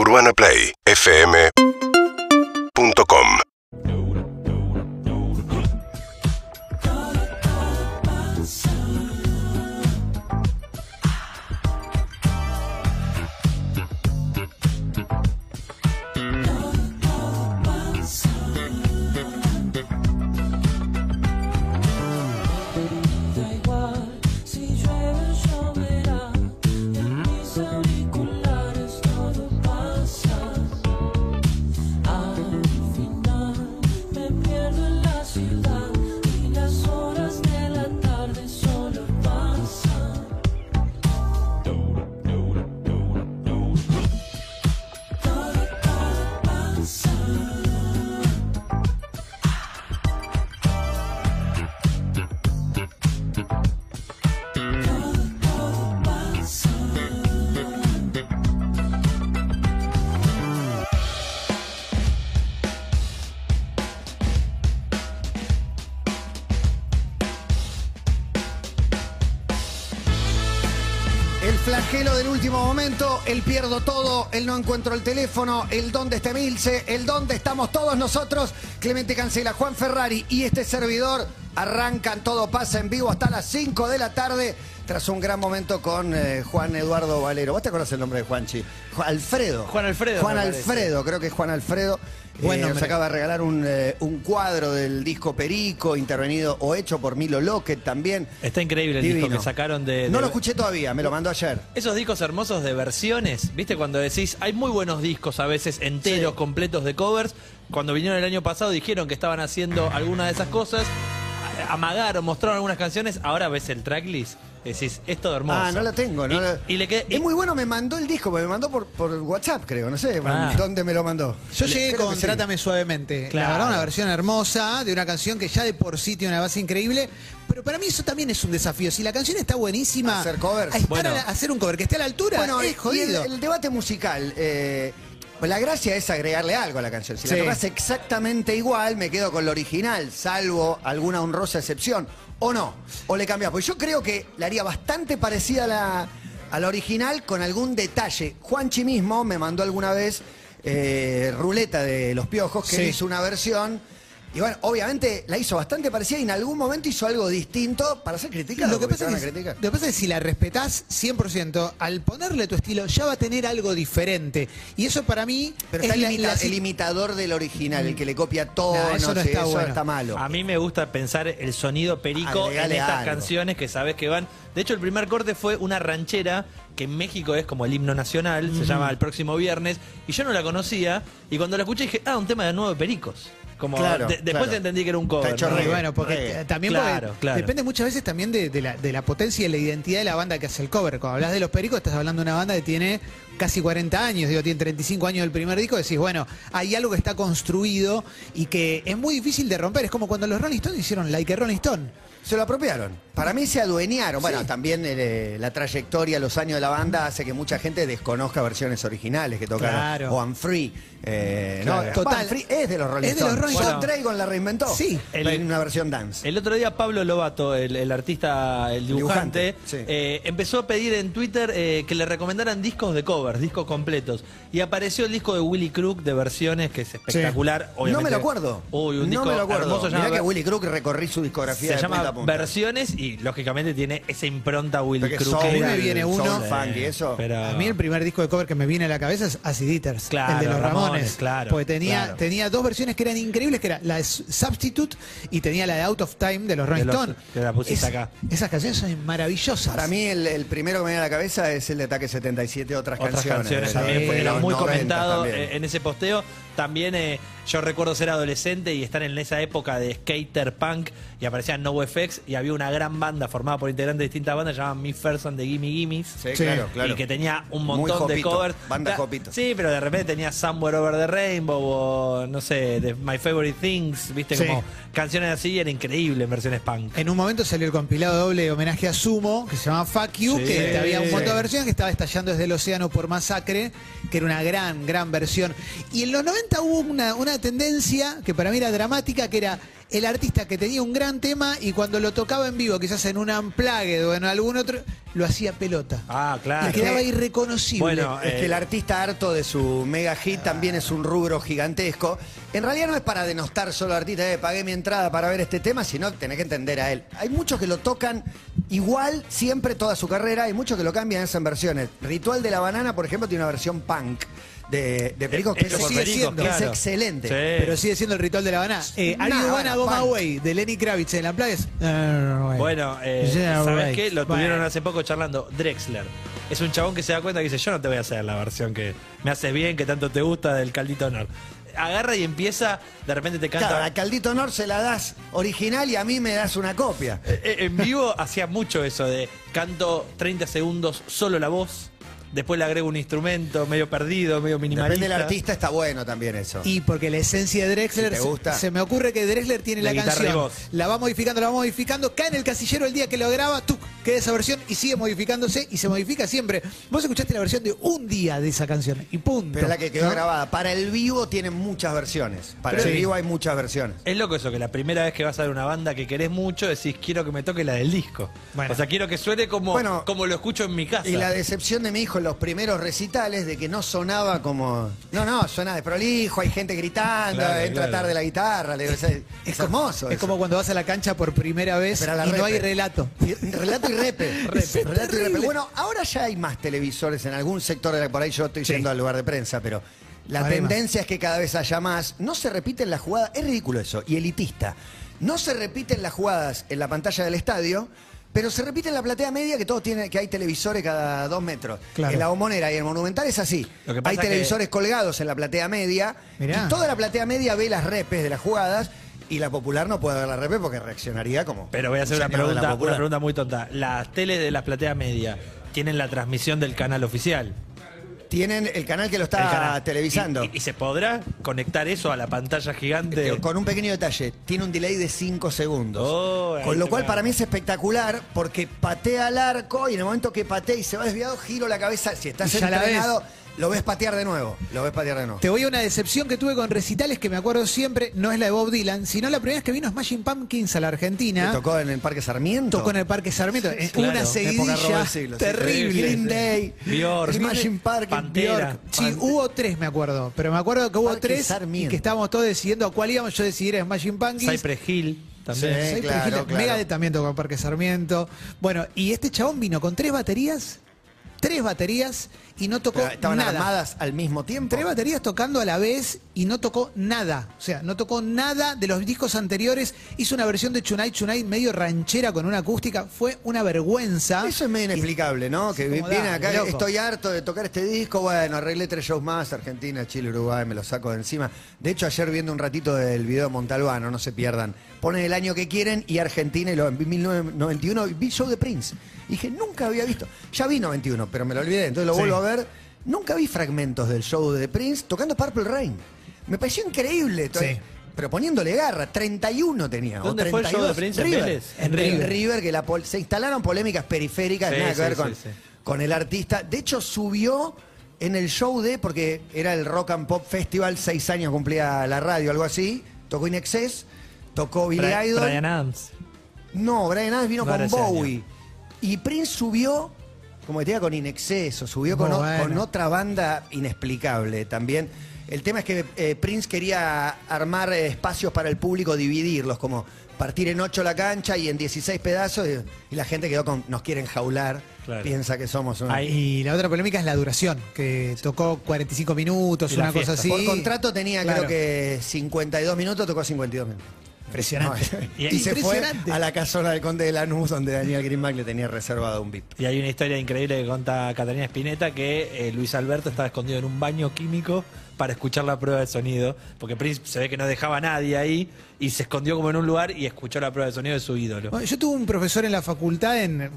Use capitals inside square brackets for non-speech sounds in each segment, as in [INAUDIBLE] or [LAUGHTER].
UrbanaPlayFM.com momento, el pierdo todo, el no encuentro el teléfono, el dónde está Milce, el dónde estamos todos nosotros, Clemente Cancela, Juan Ferrari y este servidor arrancan, todo pasa en vivo hasta las 5 de la tarde, tras un gran momento con eh, Juan Eduardo Valero. ¿Vos te acordás el nombre de Juanchi? Juan Alfredo. Juan Alfredo, Juan. Alfredo, creo que es Juan Alfredo. Buen Eh, nos acaba de regalar un, eh, un cuadro del disco Perico, intervenido o hecho por Milo Lockett también. Está increíble el Divino. disco que sacaron de, No lo escuché todavía, me lo mandó ayer. Esos discos hermosos de versiones, ¿viste? Cuando decís, hay muy buenos discos a veces enteros, Sí. completos de covers. Cuando vinieron el año pasado dijeron que estaban haciendo alguna de esas cosas, amagaron, mostraron algunas canciones, ahora ves el tracklist, decís, es todo hermoso. Ah, no lo tengo. No y, lo- y le queda- Es muy bueno, me mandó el disco, me mandó por, por WhatsApp, creo, no sé Ah. dónde me lo mandó. Yo Le- llegué con que sí. Trátame Suavemente. Claro. La verdad, una versión hermosa de una canción que ya de por sí tiene una base increíble. Pero para mí eso también es un desafío. Si la canción está buenísima, Hacer covers. a estar Bueno. a la- hacer un cover que esté a la altura Bueno, es y jodido. el, el debate musical. eh, pues la gracia es agregarle algo a la canción. Si Sí. la tocas exactamente igual, me quedo con lo original, salvo alguna honrosa excepción. O no, o le cambias. Porque yo creo que la haría bastante parecida a la, a la original con algún detalle. Juanchi mismo me mandó alguna vez eh, Ruleta de Los Piojos, que Sí. hizo una versión. Y bueno, obviamente la hizo bastante parecida y en algún momento hizo algo distinto para ser criticado. Lo que, pasa es que, criticar. lo que pasa es que si la respetás 100%, al ponerle tu estilo ya va a tener algo diferente. Y eso para mí Pero es está el, la- imita- la- el imitador del original, el que le copia todo. Nah, eso no está eso bueno. está malo. A mí me gusta pensar el sonido perico en Agregale estas algo. canciones que sabes que van. De hecho, el primer corte fue una ranchera que en México es como el himno nacional, se llama El próximo viernes, y yo no la conocía, y cuando la escuché dije, ah, un tema de nuevo de Pericos. Como Claro, de- después claro. entendí que era un cover. Está hecho ¿no? reggae. bueno, porque reggae. también Claro, porque claro. depende muchas veces también de, de la, de la potencia y de la identidad de la banda que hace el cover. Cuando hablas de los pericos, estás hablando de una banda que tiene casi 40 años, digo, tiene 35 años del primer disco, decís, bueno, hay algo que está construido y que es muy difícil de romper. Es como cuando los Rolling Stones hicieron Like a Rolling Stone. Se lo apropiaron. Para mí se adueñaron. Bueno, también eh, la trayectoria, los años de la banda hace que mucha gente desconozca versiones originales que tocaron. Claro. O I'm Free. Eh, Claro. no, Total. Free es de los Rolling Es de los Stones. Rolling John Stones. Dragon la reinventó. Sí. El- en una versión dance. El otro día Pablo Lobato, el, el artista, el dibujante, Dibujante, sí. eh, empezó a pedir en Twitter eh, que le recomendaran discos de covers, discos completos. Y apareció el disco de Willy Crook de versiones, que es espectacular. no me lo acuerdo. Uy, un no disco me lo acuerdo. hermoso. se Mirá llama- que Willy Crook recorrí su discografía se de punta llama a Versiones y lógicamente tiene esa impronta Willy Porque Crook. soul, A mí me el viene uno- eso. Pero- A mí el primer disco de cover que me viene a la cabeza es Acid Eaters, Claro, el de los Ramones, Ramones. claro, Porque tenía, claro. tenía dos versiones que eran increíbles, que era la de Substitute y tenía la de Out of Time de los Rolling De los- Stones. que la pusiste Es- acá. Esas canciones son maravillosas. Para mí el, el primero que me viene a la cabeza es el de Ataque 77, otras, Otras canciones. de- también era muy 90 comentado también. eh, en ese posteo. También eh, yo recuerdo ser adolescente y estar en esa época de skater punk y aparecían NoFX y había una gran banda formada por integrantes de distintas bandas llamaban Me First and the Gimme Gimmes. Sí, Sí. claro, claro. Y que tenía un Muy montón de covers. banda jopito. Sí, pero de repente tenía Somewhere Over the Rainbow o no sé, de My Favorite Things, viste, Sí. como canciones así, era increíble en versiones punk. En un momento salió el compilado doble de homenaje a Sumo, que se llama Fuck You, Sí. que había un montón de versiones que estaba estallando desde el océano por masacre, que era una gran, gran versión. Y en los 90 hubo una, una tendencia que para mí era dramática, que era el artista que tenía un gran tema y cuando lo tocaba en vivo, quizás en un unplugged o en algún otro, lo hacía pelota. Ah, Y claro. quedaba irreconocible. Bueno, Es eh, que el artista harto de su mega hit también es un rubro gigantesco. En realidad no es para denostar solo al artista, eh, pagué mi entrada para ver este tema, sino tenés que entender a él. Hay muchos que lo tocan igual siempre toda su carrera, hay muchos que lo cambian en versiones. Ritual de la banana, por ejemplo, tiene una versión punk de, de Perico que Hecho es, por sigue Perico, siendo. es excelente. Sí. Pero sigue siendo el ritual de la Habana. Eh, Nah, Are You Gonna bueno, Go My punk. Way de Lenny Kravitz en la playa es. "Ah, Bueno, eh, Yeah, ¿sabes right. qué? Lo tuvieron Bueno. hace poco charlando. Drexler. Es un chabón que se da cuenta que dice, yo no te voy a hacer la versión que me haces bien, que tanto te gusta del Caldito Honor. Agarra y empieza, de repente te canta... Claro, a Caldito Honor se la das original y a mí me das una copia. Eh, eh, En vivo hacía mucho eso de canto 30 segundos solo la voz, después le agrego un instrumento medio perdido, medio minimalista. Depende del artista, está bueno también eso. Y porque la esencia de Drexler, Si te se- gusta. Se, me ocurre que Drexler tiene la guitarra y canción, voz. la va modificando, la va modificando, cae en el casillero el día que lo graba, tú queda esa versión y sigue modificándose y se modifica siempre. Vos escuchaste la versión de un día de esa canción y punto. Pero es la que quedó ¿no? grabada. Para el vivo tienen muchas versiones. Para Pero el sí. vivo hay muchas versiones. Es loco eso, que la primera vez que vas a ver una banda que querés mucho, decís, quiero que me toque la del disco. Bueno. O sea, quiero que suene como, Bueno, como lo escucho en mi casa. Y la decepción de mi hijo en los primeros recitales de que no sonaba como. No, no, suena de prolijo, hay gente gritando, Claro, entra claro. tarde la guitarra. le- es, es hermoso. Es eso. como cuando vas a la cancha por primera vez y no hay relato. Y- [LAUGHS] Relato y repe. Repe. Relato y repe. Bueno, ahora ya hay más televisores en algún sector de la por ahí yo estoy Sí. yendo al lugar de prensa, pero la Además. tendencia es que cada vez haya más. No se repiten las jugadas, es ridículo eso, y elitista. No se repiten las jugadas en la pantalla del estadio. Pero se repite en la platea media que todos tienen, que hay televisores cada dos metros. Claro. En la bombonera y en el monumental es así. Lo que pasa Hay que- televisores colgados en la platea media. Mirá. Y toda la platea media ve las repes de las jugadas. Y la popular no puede ver la repe porque reaccionaría como. Pero voy a hacer un una pregunta, una pregunta muy tonta. Las teles de la platea media tienen la transmisión del canal oficial. Tienen el canal que lo está televisando. ¿Y, y- y se podrá conectar eso a la pantalla gigante? Que- Con un pequeño detalle, tiene un delay de 5 segundos. Oh, con lo cual va. para mí es espectacular porque patea al arco y en el momento que patea y se va desviado, giro la cabeza. Si estás entrenado, lo ves patear de nuevo. Lo ves patear de nuevo. Te voy a una decepción que tuve con recitales que me acuerdo siempre, no es la de Bob Dylan, sino la primera vez que vino Smashing Pumpkins a la ¿Te Argentina. tocó en el Parque Sarmiento? Tocó en el Parque Sarmiento. en claro. Una Época seguidilla siglo, sí. terrible. Green Day, Bjork. Smashing Park, Pantera. Bjork. Sí, hubo tres, me acuerdo. Pero me acuerdo que hubo Parque tres y Sarmiento. que estábamos todos decidiendo a cuál íbamos. Yo decidí ir a Smashing Pumpkins. Cypress Hill también. Sí. Cypress claro, Hill, claro. Megadeth también tocó en Parque Sarmiento. Bueno, y este chabón vino con tres baterías, tres baterías y no tocó Pero Estaban nada. armadas al mismo tiempo. Tres baterías tocando a la vez y no tocó nada. O sea, no tocó nada de los discos anteriores. Hizo una versión de Tonight Tonight medio ranchera con una acústica. Fue una vergüenza. Eso es medio inexplicable, ¿no? Que como viene dale, acá, loco. estoy harto de tocar este disco, bueno, arreglé tres shows más, Argentina, Chile, Uruguay, me lo saco de encima. De hecho, ayer viendo un ratito del video de Montalbano, no se pierdan, ponen el año que quieren y Argentina, y lo, en 1991 vi show de Prince. Y dije, nunca había visto, ya vi 91, pero me lo olvidé, entonces lo Sí. vuelvo a ver. Nunca vi fragmentos del show de Prince tocando Purple Rain. Me pareció increíble. Sí. Pero poniéndole garra, 31 tenía. o ¿Dónde fue el show de 32. Prince? ¿En River. En En River. que la pol- se instalaron polémicas periféricas, Sí, nada que sí, ver sí, con, sí. con el artista. De hecho, subió en el show de, porque era el Rock and Pop Festival, seis años cumplía la radio, algo así. Tocó In Excess, tocó Billy Idol. Brian Adams. No, Brian Adams vino No con Bowie. Y Prince subió, diga, con Inexceso, subió con, o- otra banda inexplicable también. El tema es que eh, Prince quería armar eh, espacios para el público, dividirlos, como partir en ocho la cancha y en 16 pedazos, y, y la gente quedó con, nos quieren jaular, Claro. piensa que somos una... Ahí- Y la otra polémica es la duración, que tocó 45 minutos, Y una cosa así. Por contrato tenía Claro. creo que 52 minutos, tocó 52 minutos. Impresionante. No, [LAUGHS] y, Y- se fue a la casona del Conde de Lanús, donde Daniel Greenback le tenía reservado un VIP. Y hay una historia increíble que cuenta Catalina Spinetta que eh, Luis Alberto estaba escondido en un baño químico para escuchar la prueba de sonido, porque Prince se ve que no dejaba a nadie ahí y se escondió como en un lugar y escuchó la prueba de sonido de su ídolo. Bueno, yo tuve un profesor en la facultad, en,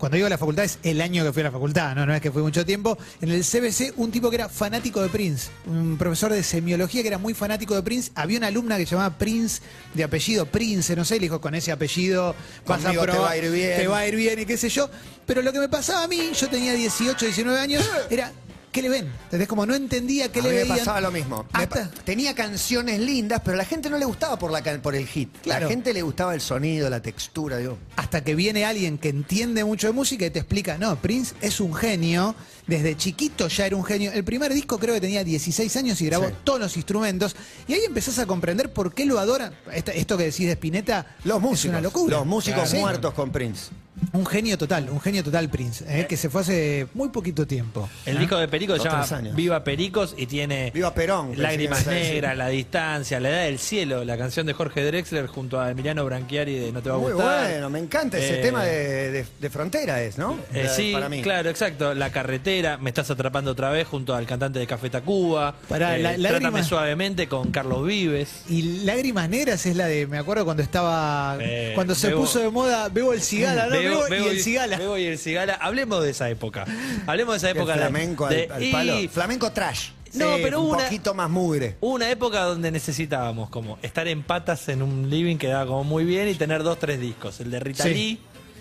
cuando digo la facultad es el año que fui a la facultad, no, no es que fui mucho tiempo, en el CBC un tipo que era fanático de Prince, un profesor de semiología que era muy fanático de Prince, había una alumna que se llamaba Prince, de apellido Prince, no sé, le dijo con ese apellido vas a Conmigo te probar- va a ir bien". te va a ir bien y qué sé yo, pero lo que me pasaba a mí, yo tenía 18, 19 años, [LAUGHS] era ¿qué le ven? Entonces, como no entendía qué a le mí me veían. pasaba lo mismo. Me pa- tenía canciones lindas, pero a la gente no le gustaba por, la, por el hit. Claro. La gente le gustaba el sonido, la textura. Digo. hasta que viene alguien que entiende mucho de música y te explica, no, Prince es un genio, desde chiquito ya era un genio. El primer disco creo que tenía 16 años y grabó Sí. todos los instrumentos y ahí empezás a comprender por qué lo adoran. Esto que decís de Spinetta Los músicos. es una locura. Los músicos muertos con Prince. Un genio total, un genio total Prince, eh, que se fue hace muy poquito tiempo. El disco de Pericos se Dos, llama tres años. Viva Pericos y tiene Viva Perón, pensé Lágrimas que ibas a decir. Negras, La Distancia, La Edad del Cielo, la canción de Jorge Drexler junto a Emiliano Branchiari de No te va a Muy gustar. bueno, me encanta ese Eh, tema de, de- de frontera, es, ¿no? eh, Eh, sí, Para mí. claro, exacto. La carretera, Me estás atrapando otra vez junto al cantante de Café Tacuba. Pará, Eh, la- Trátame lágrimas- suavemente con Carlos Vives. Y Lágrimas Negras es la de, me acuerdo cuando estaba, Eh, cuando se Bebo- puso de moda, Bebo el Cigala, [LAUGHS] ¿no? Bebo, y el Cigala. Bebo y el Cigala. Hablemos de esa época. Hablemos de esa El época. de- flamenco al- de- al, y palo. Flamenco trash. No, Sí, pero un una- poquito más mugre. Una época donde necesitábamos como estar en patas en un living que daba como muy bien y tener dos, tres discos. El de Rita Sí. Lee.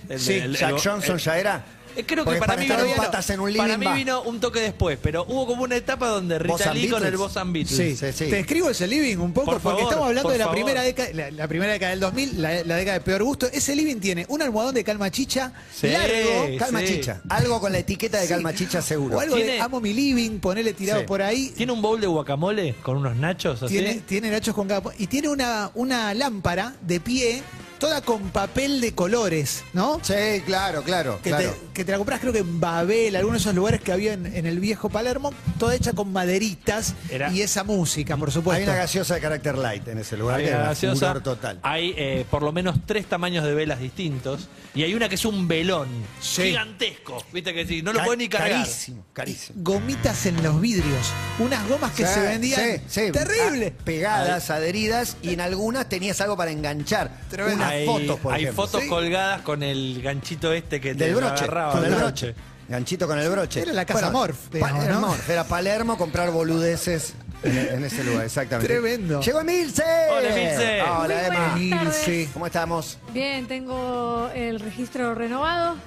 El Sí, de- el- Jack el- Johnson el- ya era. Eh, Creo que para, para mí en vino- patas en un para mí vino un toque después, pero hubo como una etapa donde Rita Lee con el Boss and Beatles. Sí, Sí, sí. te escribo ese living un poco Por porque favor, estamos hablando por de la favor. primera década, la, la primera década del 2000, la, la década de peor gusto. Ese living tiene un almohadón de calma chicha Sí. largo, Calma sí. chicha. Algo con la etiqueta de Sí. calma chicha seguro. o algo de amo mi living, ponele tirado Sí. por ahí. Tiene un bowl de guacamole con unos nachos así. Tiene, tiene nachos con. Y tiene una, una lámpara de pie, toda con papel de colores, ¿no? Sí, claro, claro. Que, claro. te, que te la compras creo que en Babel, algunos de esos lugares que había en, en el viejo Palermo, toda hecha con maderitas Era- y esa música, por Hay supuesto. una gaseosa de carácter light en ese lugar Hay que una era gaseosa. furor total. Hay eh, por lo menos tres tamaños de velas distintos. Y hay una que es un velón Sí. gigantesco. Viste que sí, no lo Ca- ni cargar. Carísimo, carísimo. Gomitas en los vidrios, unas gomas que Sí, se vendían sí, sí. terrible. Ah, pegadas, adheridas y en algunas tenías algo para enganchar. Tremendo. Hay, fotos, por hay ejemplo. fotos Sí. colgadas con el ganchito este que te Del broche. agarraba, Con el del broche. Ganchito con el broche. Era la casa Morph, digamos, era ¿no? Morph, era Palermo comprar boludeces en, en ese lugar, exactamente. Tremendo. Llegó Emilce. Hola, Emilce. Hola, Muy Emma. buenas tardes. Sí. ¿Cómo estamos? Bien, tengo el registro renovado.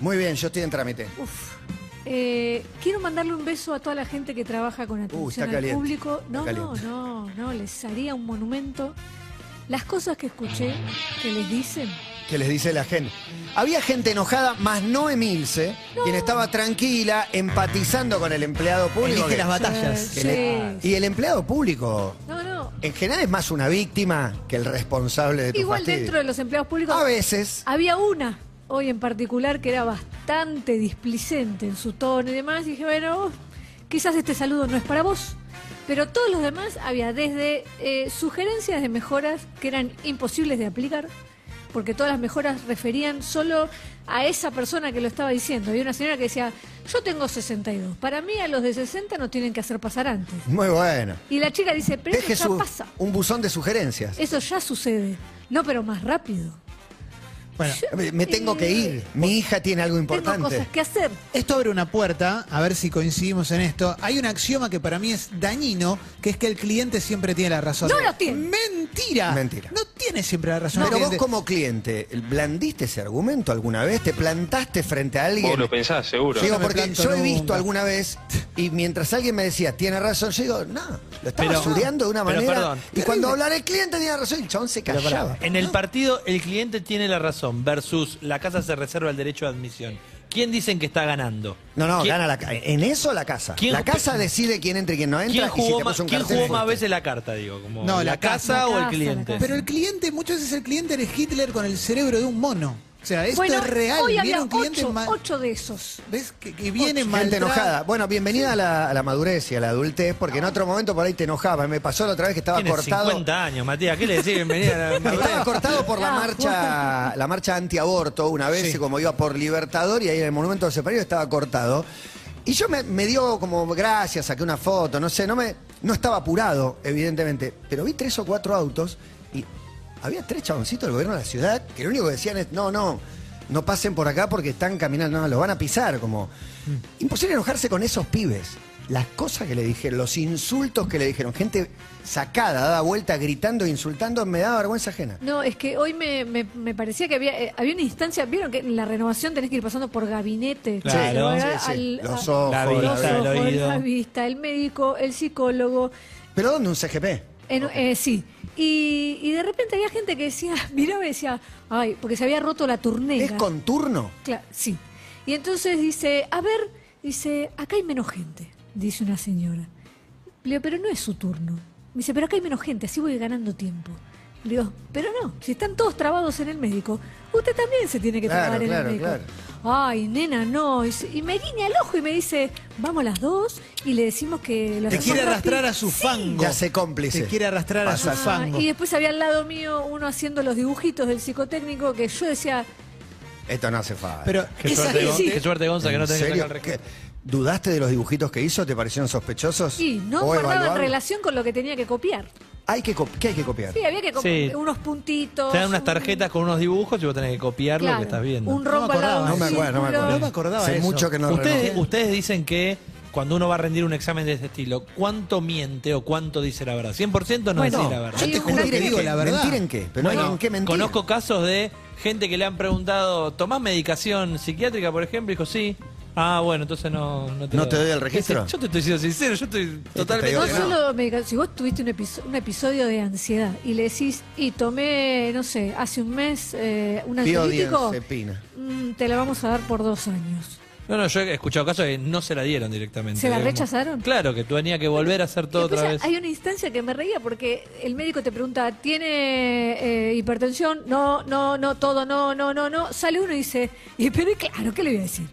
Muy bien, yo estoy en trámite. Uf. Eh, quiero mandarle un beso a toda la gente que trabaja con atención Uh, está al caliente, público. está No, no, caliente. no, no, les haría un monumento. Las cosas que escuché que les dicen. que les dice la gente. Había gente enojada, más no Emilce, quien estaba tranquila, empatizando con el empleado público. Que- las batallas. Sí, le-. Y el empleado público, No, no. en general, es más una víctima que el responsable de tu Igual fastidio. dentro de los empleados públicos. A veces. Había una hoy en particular que era bastante displicente en su tono y demás. Y dije, bueno, quizás este saludo no es para vos. Pero todos los demás había desde eh, sugerencias de mejoras que eran imposibles de aplicar, porque todas las mejoras referían solo a esa persona que lo estaba diciendo. Había una señora que decía, yo tengo 62, para mí a los de 60 no tienen que hacer pasar antes. Muy bueno. Y la chica dice, pero Deje eso ya su- pasa, un buzón de sugerencias. eso ya sucede. No, pero más rápido. Bueno, [LAUGHS] Me- tengo que ir. Mi hija tiene algo Tengo importante. cosas que hacer. esto abre una puerta, a ver si coincidimos en esto. Hay un axioma que para mí es dañino, que es que el cliente siempre tiene la razón. No lo tiene. Mentira. Mentira. No tiene siempre la razón. Pero vos como cliente, ¿blandiste ese argumento alguna vez? ¿Te plantaste frente a alguien? Vos lo pensás, seguro. Digo, porque yo he visto nunca. alguna vez, y mientras alguien me decía, tiene razón, yo digo, no, lo estaba estudiando de una pero manera. perdón. y cuando hablara el cliente tenía razón, el chabón se Pero callaba. en el partido el cliente tiene la razón versus la casa se reserva el derecho de admisión. ¿Quién dicen que está ganando? No, no, ¿Quién- gana la ca- En eso la casa. ¿Quién- la casa decide quién entra y quién no entra. ¿Quién y si jugó, te más, un quién jugó más veces la carta, digo? Como No, ¿La, la casa, casa. o el casa, cliente? casa. Pero el cliente, muchas veces el cliente eres Hitler con el cerebro de un mono. O sea, esto bueno, es real. hoy Viene había un cliente ocho, ma- ocho de esos. ¿Ves? Que, que viene Gente mal. enojada. Bueno, bienvenida a, la, a la madurez y a la adultez, porque en otro momento por ahí te enojaba. Me pasó la otra vez que estaba cortado. 50 años, Matías. ¿Qué le decís? Bienvenida a la [LAUGHS] madurez. Estaba cortado por la marcha, la marcha antiaborto una vez, Sí. como iba por Libertador y ahí en el Monumento de Separados estaba cortado. Y yo me, me dio como gracias, saqué una foto, no sé, no me, no estaba apurado, evidentemente, pero vi tres o cuatro autos y había tres chaboncitos del gobierno de la ciudad que lo único que decían es, no, no, no pasen por acá porque están caminando, no, los van a pisar, como... Imposible enojarse con esos pibes. las cosas que le dijeron, los insultos que le dijeron, gente sacada, dada vuelta, gritando, insultando, me da vergüenza ajena. No, es que hoy me, me- me parecía que había, eh, había una instancia, vieron que en la renovación tenés que ir pasando por gabinete. Claro. Sí, sí. Al- Los ojos, La vista, el ojos, oído. la vista, el médico, el psicólogo. ¿Pero dónde un CGP? En- eh, sí. Y, y de repente había gente que decía, [LAUGHS] miraba y decía, ay, porque se había roto la turnera. ¿Es con turno? Cla- sí. Y entonces dice, a ver, dice, acá hay menos gente, dice una señora. Le digo, pero no es su turno. Me dice, pero acá hay menos gente, así voy ganando tiempo. Le digo, pero no, si están todos trabados en el médico, usted también se tiene que Claro, trabar en claro, el médico. claro. Ay, nena, no. Y, se- y me guiña el ojo y me dice, vamos las dos y le decimos que lo Te hacemos quiere arrastrar rápido". a su Sí. fango. Ya sé cómplice. Te quiere arrastrar a su. Ah, fango. y después había al lado mío uno haciendo los dibujitos del psicotécnico que yo decía, Esto no hace falta. Pero Qué esa suerte, Gon- qué suerte, Gonza, que no ¿En tenés que serio? sacar el registro. ¿Qué? ¿Dudaste de los dibujitos que hizo? ¿Te parecieron sospechosos? sí, no ¿O guardaba en evaluables? relación con lo que tenía que copiar. Hay que co- ¿Qué hay que copiar? Sí, había que copiar Sí. unos puntitos. Te dan unas un- tarjetas con unos dibujos y vos tenés que copiar lo claro, que estás viendo. Un No rombo me al lado acordaba, de un No me acuerdo, no me círculo. acuerdo. No me acordaba Hace eso. mucho que no ustedes, ustedes dicen que cuando uno va a rendir un examen de este estilo, ¿cuánto miente o cuánto dice la verdad? ¿100% no Bueno, dice la verdad? Yo te juro que digo la verdad. ¿Mentir en qué? Pero Bueno, en qué mentir. Conozco casos de gente que le han preguntado, ¿tomás medicación psiquiátrica, por ejemplo? Y dijo, sí. Ah, bueno, entonces no, no te, ¿No lo- te doy el registro? [LAUGHS] Yo te estoy siendo sincero, yo estoy totalmente... No solo si vos tuviste un, episo- un episodio de ansiedad y le decís, y tomé, no sé, hace un mes eh, un ansiolítico, mm, te la vamos a dar por dos años. No, no, yo he escuchado casos que no se la dieron directamente. ¿Se la digamos. rechazaron? Claro, que tú tenías que volver a hacer todo otra vez. hay una instancia que me reía porque el médico te pregunta, ¿tiene eh, hipertensión? No, no, no, todo, no, no, no, no. Sale uno y dice, y pero y claro, ¿qué le voy a decir?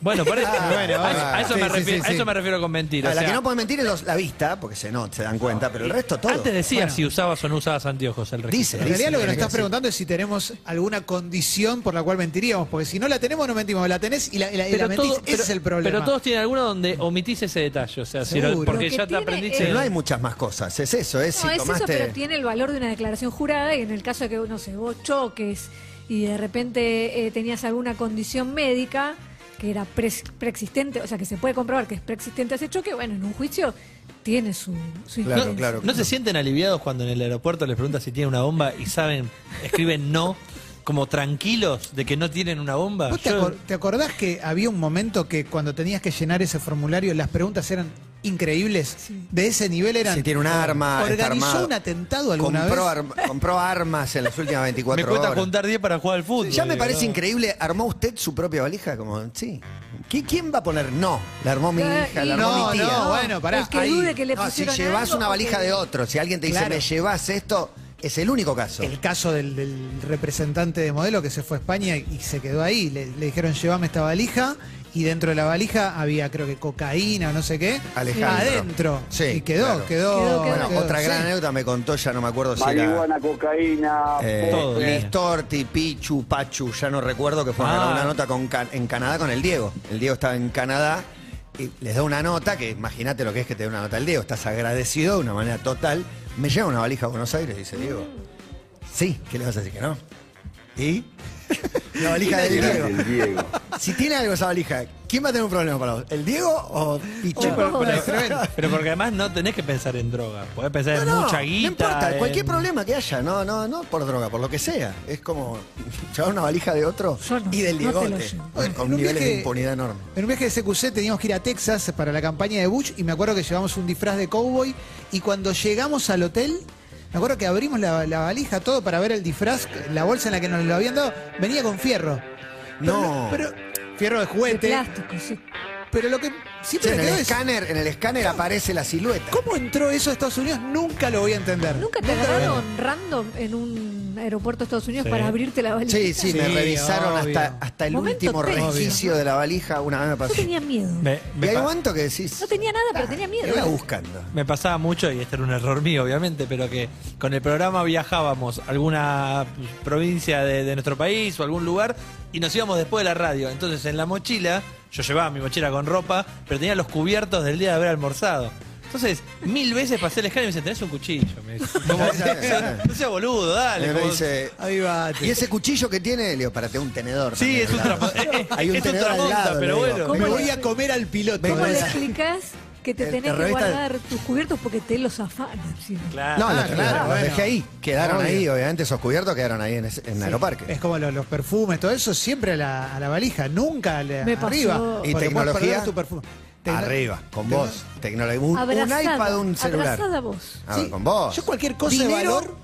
Bueno, por eso, Ah, bueno, a, eso- a eso sí, me sí, refiero, sí, a eso sí. me refiero con mentir. A o la sea, que no puede mentir es los- la vista, porque se, no, se dan cuenta, pero el resto todo. Antes decía Bueno. si usabas o no usabas anteojos el registro. Dice, En realidad lo que nos estás preguntando es si tenemos alguna condición por la cual mentiríamos, porque si no la tenemos no mentimos, la tenés y la, y la- y la mentís, todo- ese es el problema. pero todos tienen alguno donde omitís ese detalle. O sea, si lo- Seguro. porque Lo que ya te tiene aprendiste. Pero no hay muchas más cosas, es eso, es No, si es tomaste... eso, pero tiene el valor de una declaración jurada y en el caso de que, no sé, vos choques y de repente eh, tenías alguna condición médica que era pres- preexistente, o sea, que se puede comprobar que es preexistente a ese choque, bueno, en un juicio tiene su, su Claro. ¿No se sienten aliviados cuando en el aeropuerto les preguntan si tienen una bomba y saben, escriben no, como tranquilos de que no tienen una bomba? ¿Vos te, acor- te acordás que había un momento que cuando tenías que llenar ese formulario las preguntas eran increíbles? De ese nivel eran... Si tiene un arma, está ¿Organizó armado. un atentado alguna compró, vez? arma- compró armas en las últimas 24 me cuesta horas. juntar 10 para jugar al fútbol. Ya me parece no. increíble. ¿Armó usted su propia valija? Como, sí. ¿Qui- ¿Quién va a poner no? La armó mi Eh, hija, la armó No, mi tía. no, bueno, pará. El que ahí- dude que le No, si llevas una valija que- de otro, si alguien te dice, Claro. me llevas esto, es el único caso. El caso del, del representante de modelo que se fue a España y, y se quedó ahí. Le, le dijeron, llévame esta valija. Y dentro de la valija había, creo que cocaína o no sé qué. Alejandro. Adentro. Sí, y quedó, claro. quedó, Quedó, quedó. Bueno, quedó, otra gran sí. anécdota me contó, ya no me acuerdo si era... Marihuana, cocaína, Eh, Todo. Listorti, Pichu, Pachu, ya no recuerdo que fue a ganar Ah. una nota con en Canadá con el Diego. El Diego estaba en Canadá y les da una nota, que imagínate lo que es que te dé una nota el Diego, estás agradecido de una manera total. Me lleva una valija a Buenos Aires, dice Diego. Sí, ¿qué le vas a decir que no? ¿Y? [LAUGHS] La valija del Diego. el Diego. Si tiene algo esa valija, ¿quién va a tener un problema para vos? ¿El Diego o Pichu? Sí, pero, pero- Tremendo. [LAUGHS] pero porque además no tenés que pensar en droga. Podés pensar No, en no, mucha guita. no importa, en- cualquier problema que haya, no, no, no por droga, por lo que sea. Es como llevar una valija de otro no, y del no Diegote, llevo. con, niveles de viaje- impunidad enormes. En un viaje de CQC teníamos que ir a Texas para la campaña de Bush y me acuerdo que llevamos un disfraz de cowboy y cuando llegamos al hotel, me acuerdo que abrimos la, la valija, todo para ver el disfraz, la bolsa en la que nos lo habían dado, venía con fierro. Pero No. Pero, fierro de De juguete. plástico, sí. Pero lo que Sí, siempre en el escáner, en el escáner aparece la silueta. ¿cómo entró eso a Estados Unidos? Nunca lo voy a entender. ¿Nunca te agarraron random en un aeropuerto de Estados Unidos Sí. para abrirte la valija? Sí, sí, me Sí, revisaron obvio. hasta, hasta el Momento último resquicio de la valija. Una vez me Yo pasó. tenía miedo. Me, Y me hay un pa- momento que decís. No tenía nada, pero tenía miedo. ¿Qué va buscando? Me pasaba mucho, y este era un error mío, obviamente, pero que con el programa viajábamos a alguna provincia de, de nuestro país o algún lugar y nos íbamos después de la radio. Entonces en la mochila, yo llevaba mi mochila con ropa, pero tenía los cubiertos del día de haber almorzado. Entonces, mil veces pasé el escáner y me dice, tenés un cuchillo. Me dice, [LAUGHS] como, [LAUGHS] no sea boludo, dale. Y me como- dice, Avivate. ¿y ese cuchillo que tiene? Le digo, para un tenedor. Sí, también es un lado. eh, [LAUGHS] eh, Hay un es un tenedor al tramonta, lado. pero le digo. bueno. ¿Cómo Me le- voy a comer al piloto. ¿Cómo le explicás que te El- tenés que revista- guardar tus cubiertos porque te los afanan. sí. Claro. No, los, claro, los bueno. dejé ahí. Quedaron Obvio. ahí, obviamente esos cubiertos quedaron ahí en, ese- en Aeroparque. Es como los, los perfumes, todo eso siempre a la, a la valija, nunca a la- Me pasó. arriba. ¿Y porque puedes tecnología? tu perfume. Tecno- Arriba, con Tecno- vos. Tecnología. Un, iPad, un celular. abrazada vos. Ah, Sí, con vos. Yo cualquier cosa Dinero, de valor,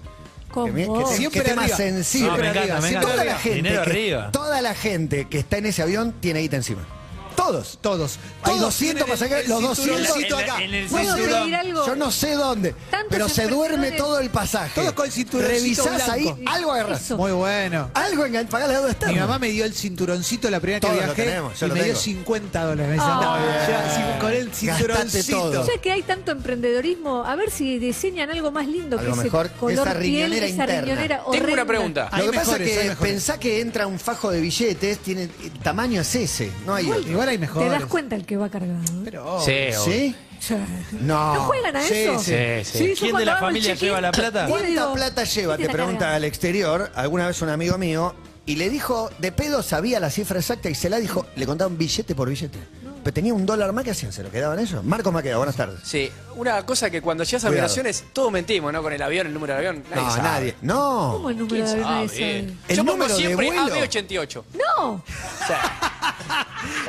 Con Que que siempre qué tema arriba. sensible. No, me encanta, me la gente toda la gente que está en ese avión tiene guita encima. Todos. todos. Hay Todos 200 tienen el- pasajeros, el los 200 cinturoncito En la- acá. en el ¿Puedo cinturón. pedir algo? Yo no sé dónde, Tantos pero se duerme emprendedores- todo el pasaje. Todos con cinturoncito Revisás ahí, blanco. algo agarrás. Eso. Muy bueno. Algo en pagás la deuda externa. Mi mamá me dio el cinturoncito la primera que Todos lo viajé tenemos, yo y lo me dio tengo. 50 dólares. Me dice, Ah. "No, Muy ya, sin- con el Gastate cinturoncito. todo. O sea que hay tanto emprendedorismo, a ver si diseñan algo más lindo Algo que ese mejor que color esa piel, riñonera esa interna. riñonera Tengo una pregunta. Hay Lo que pasa mejores, es que mejores. pensá que entra un fajo de billetes, tiene el tamaño es ese, no hay otro. Igual hay Te das cuenta el que va cargado. ¿eh? Pero, Sí, ¿Sí? Sí. No. ¿No juegan a Sí, eso? sí, sí. yo ¿Quién de cuando la hago el familia check-in, lleva la plata? ¿Cuánta digo, plata lleva? ¿quién Te la pregunta carga? al exterior, alguna vez un amigo mío, y le dijo, de pedo sabía la cifra exacta y se la dijo, le contaban billete por billete. Pero tenía un dólar más que hacían, se lo quedaban ellos. Marcos Maqueda, buenas tardes. Sí, una cosa que cuando llegas a Cuidado. migraciones, todos mentimos, ¿no? Con el avión, el número del avión. Nadie no, sabe. nadie. No. ¿Cómo el número ¿Quién de avión? El Yo pongo número de siempre vuelo. AB88. No, O sea,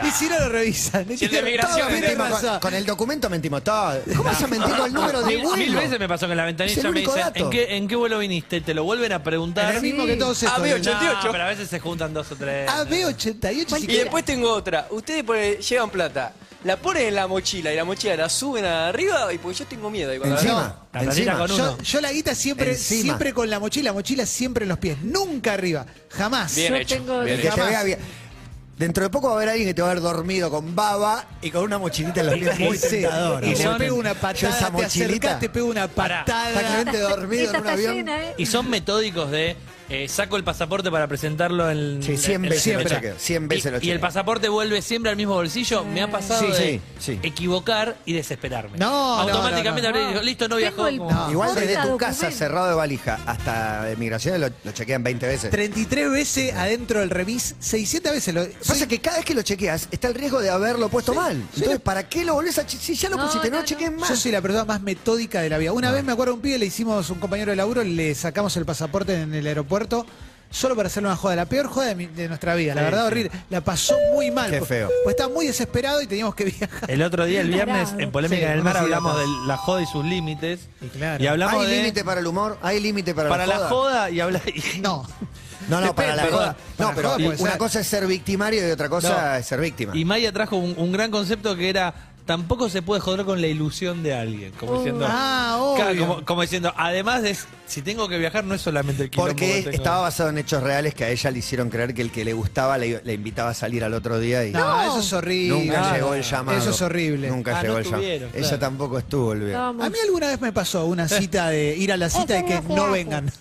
Y si no lo revisan. Si el de migración Todos Tiene mentimos con, el documento mentimos todo. ¿Cómo vas a mentir con el número de vuelo? mil veces me pasó que en la ventanilla me dicen. ¿en qué, ¿en qué vuelo viniste? Te lo vuelven a preguntar. Es el mismo Sí. que todos estos. AB88. No, pero a veces se juntan dos o tres. AB88. y después tengo otra. Ustedes ponen- llevan plata, la ponen en la mochila y la mochila la suben arriba y porque yo tengo miedo. Y Encima, La platita encima. con uno. Yo, yo la guita siempre, Encima. siempre con la mochila, mochila siempre en los pies, nunca arriba, jamás. Bien Yo hecho. tengo- bien El que hecho. Jamás. Dentro de poco va a haber alguien que te va a haber dormido con baba y con una mochilita en los pies muy Sí, tentadora. y le pega una Yo patada, esa te mochilita. acercás, te pega una patada. Exactamente dormido en un está avión. llena, ¿eh? Y son metódicos de eh, saco el pasaporte para presentarlo en. Sí, 100 en- veces en- lo chequeo, 100 veces y, lo y el pasaporte vuelve siempre al mismo bolsillo. Me ha pasado Sí, de sí, sí. equivocar y desesperarme. No, no, Automáticamente no, no. habré dicho, listo, no Tengo viajó. el- como- No. Igual desde tu casa cerrado de valija hasta de migraciones lo, lo chequean 20 veces. 33 veces adentro del remis, 600 veces lo. Pasa es que cada vez que lo chequeas está el riesgo de haberlo puesto mal. Entonces, ¿para qué lo volvés a chequear? Si ya lo No, pusiste, no, no, lo cheques no. más. Yo soy la persona más metódica de la vida. Ah. Una vez me acuerdo un pibe, le hicimos un compañero de laburo, le sacamos el pasaporte en el aeropuerto. Solo para hacerle una joda, la peor joda de, mi- de nuestra vida, la Sí, verdad sí. horrible. La pasó muy mal. Qué pues- feo. Pues estaba muy desesperado y teníamos que viajar. El otro día, el viernes, en Polémica Sí, en el Mar, unos hablamos de idiotas. la joda y sus límites. Y claro. Y hablamos ¿Hay de. límite para el humor? ¿Hay límite para, para la joda? joda y habla. y- No. No, no, para la Depende, joda. para No, la pero joda puede una ser. cosa es ser victimario y otra cosa No. es ser víctima. Y Maya trajo un, un gran concepto que era. Tampoco se puede joder con la ilusión de alguien. Como Oh. diciendo. Ah, obvio. Claro, como, como diciendo, además de si tengo que viajar, no es solamente el quilombo Porque que tengo. estaba basado en hechos reales que a ella le hicieron creer que el que le gustaba le, le invitaba a salir al otro día y No, eso es horrible. nunca Claro. llegó el llamado. Eso es horrible. Nunca Ah, llegó no el llamado. Ella tampoco estuvo el A mí alguna vez me pasó una cita de ir a la cita y que no vengan.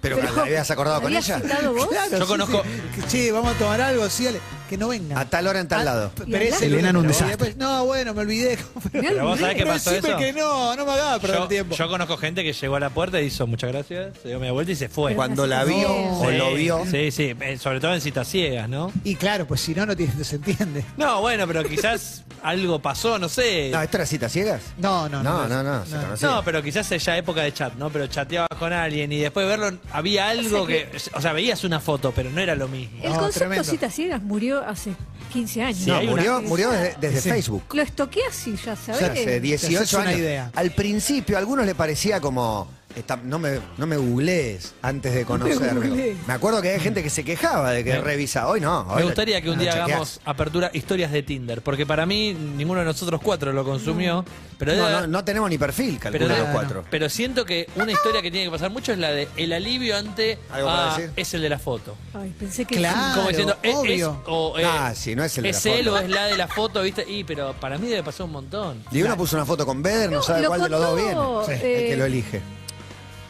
Pero, Pero- ¿la habías acordado con ¿Habías ella? vos? Claro, Yo sí, conozco- sí. Vamos a tomar algo, sí, dale. Que no vengan. A tal hora en tal Ah, lado. p- ¿Y pero ese hablaste? lunes Elena, un no. desastre. Después, no, bueno, me olvidé. [LAUGHS] Pero vos sabés qué pasó decime eso. que no, no me hagas perder Yo, tiempo. yo conozco gente que llegó a la puerta y hizo muchas gracias, se dio media vuelta y se fue. Cuando la vio o Sí, lo vio. Sí, sí, eh, sobre todo en citas ciegas, ¿no? Y claro, pues si no, no, tiene, no se entiende. No, bueno, pero quizás [LAUGHS] algo pasó, no sé. No, ¿esto era citas ciegas? No, no, No, no. no, no, se conocía. No, pero quizás es ya época de chat, ¿no? Pero chateabas con alguien y después de verlo había algo O sea que, o sea, veías una foto, pero no era lo mismo. El No, concepto tremendo. citas ciegas murió hace 15 años. Sí, No, murió, murió desde, desde Sí. Facebook. Lo estoqueas y ya O sabes. sea, hace Te 18 haces una años. idea. Al principio a algunos le parecía como está- no me no me googlees antes de conocerme. googlees. Me acuerdo que hay gente que se quejaba de que revisa. Hoy no. hoy Me gustaría que un día chequeás. hagamos apertura historias de Tinder, porque para mí ninguno de nosotros cuatro lo consumió, pero No, no, no tenemos ni perfil, pero, calculo debe- los cuatro. pero siento que una historia que tiene que pasar mucho es la de el alivio ante ¿Algo para ah, decir? es el de la foto. Ay, pensé que Claro. Como diciendo, es, obvio. es- o, eh, Ah, sí, no es el de la es él foto. o es la de la foto, ¿viste? Y pero para mí debe pasar un montón. Y uno puso una foto con Beder, no, No, sabe cuál de los dos viene. Sí. El que lo elige.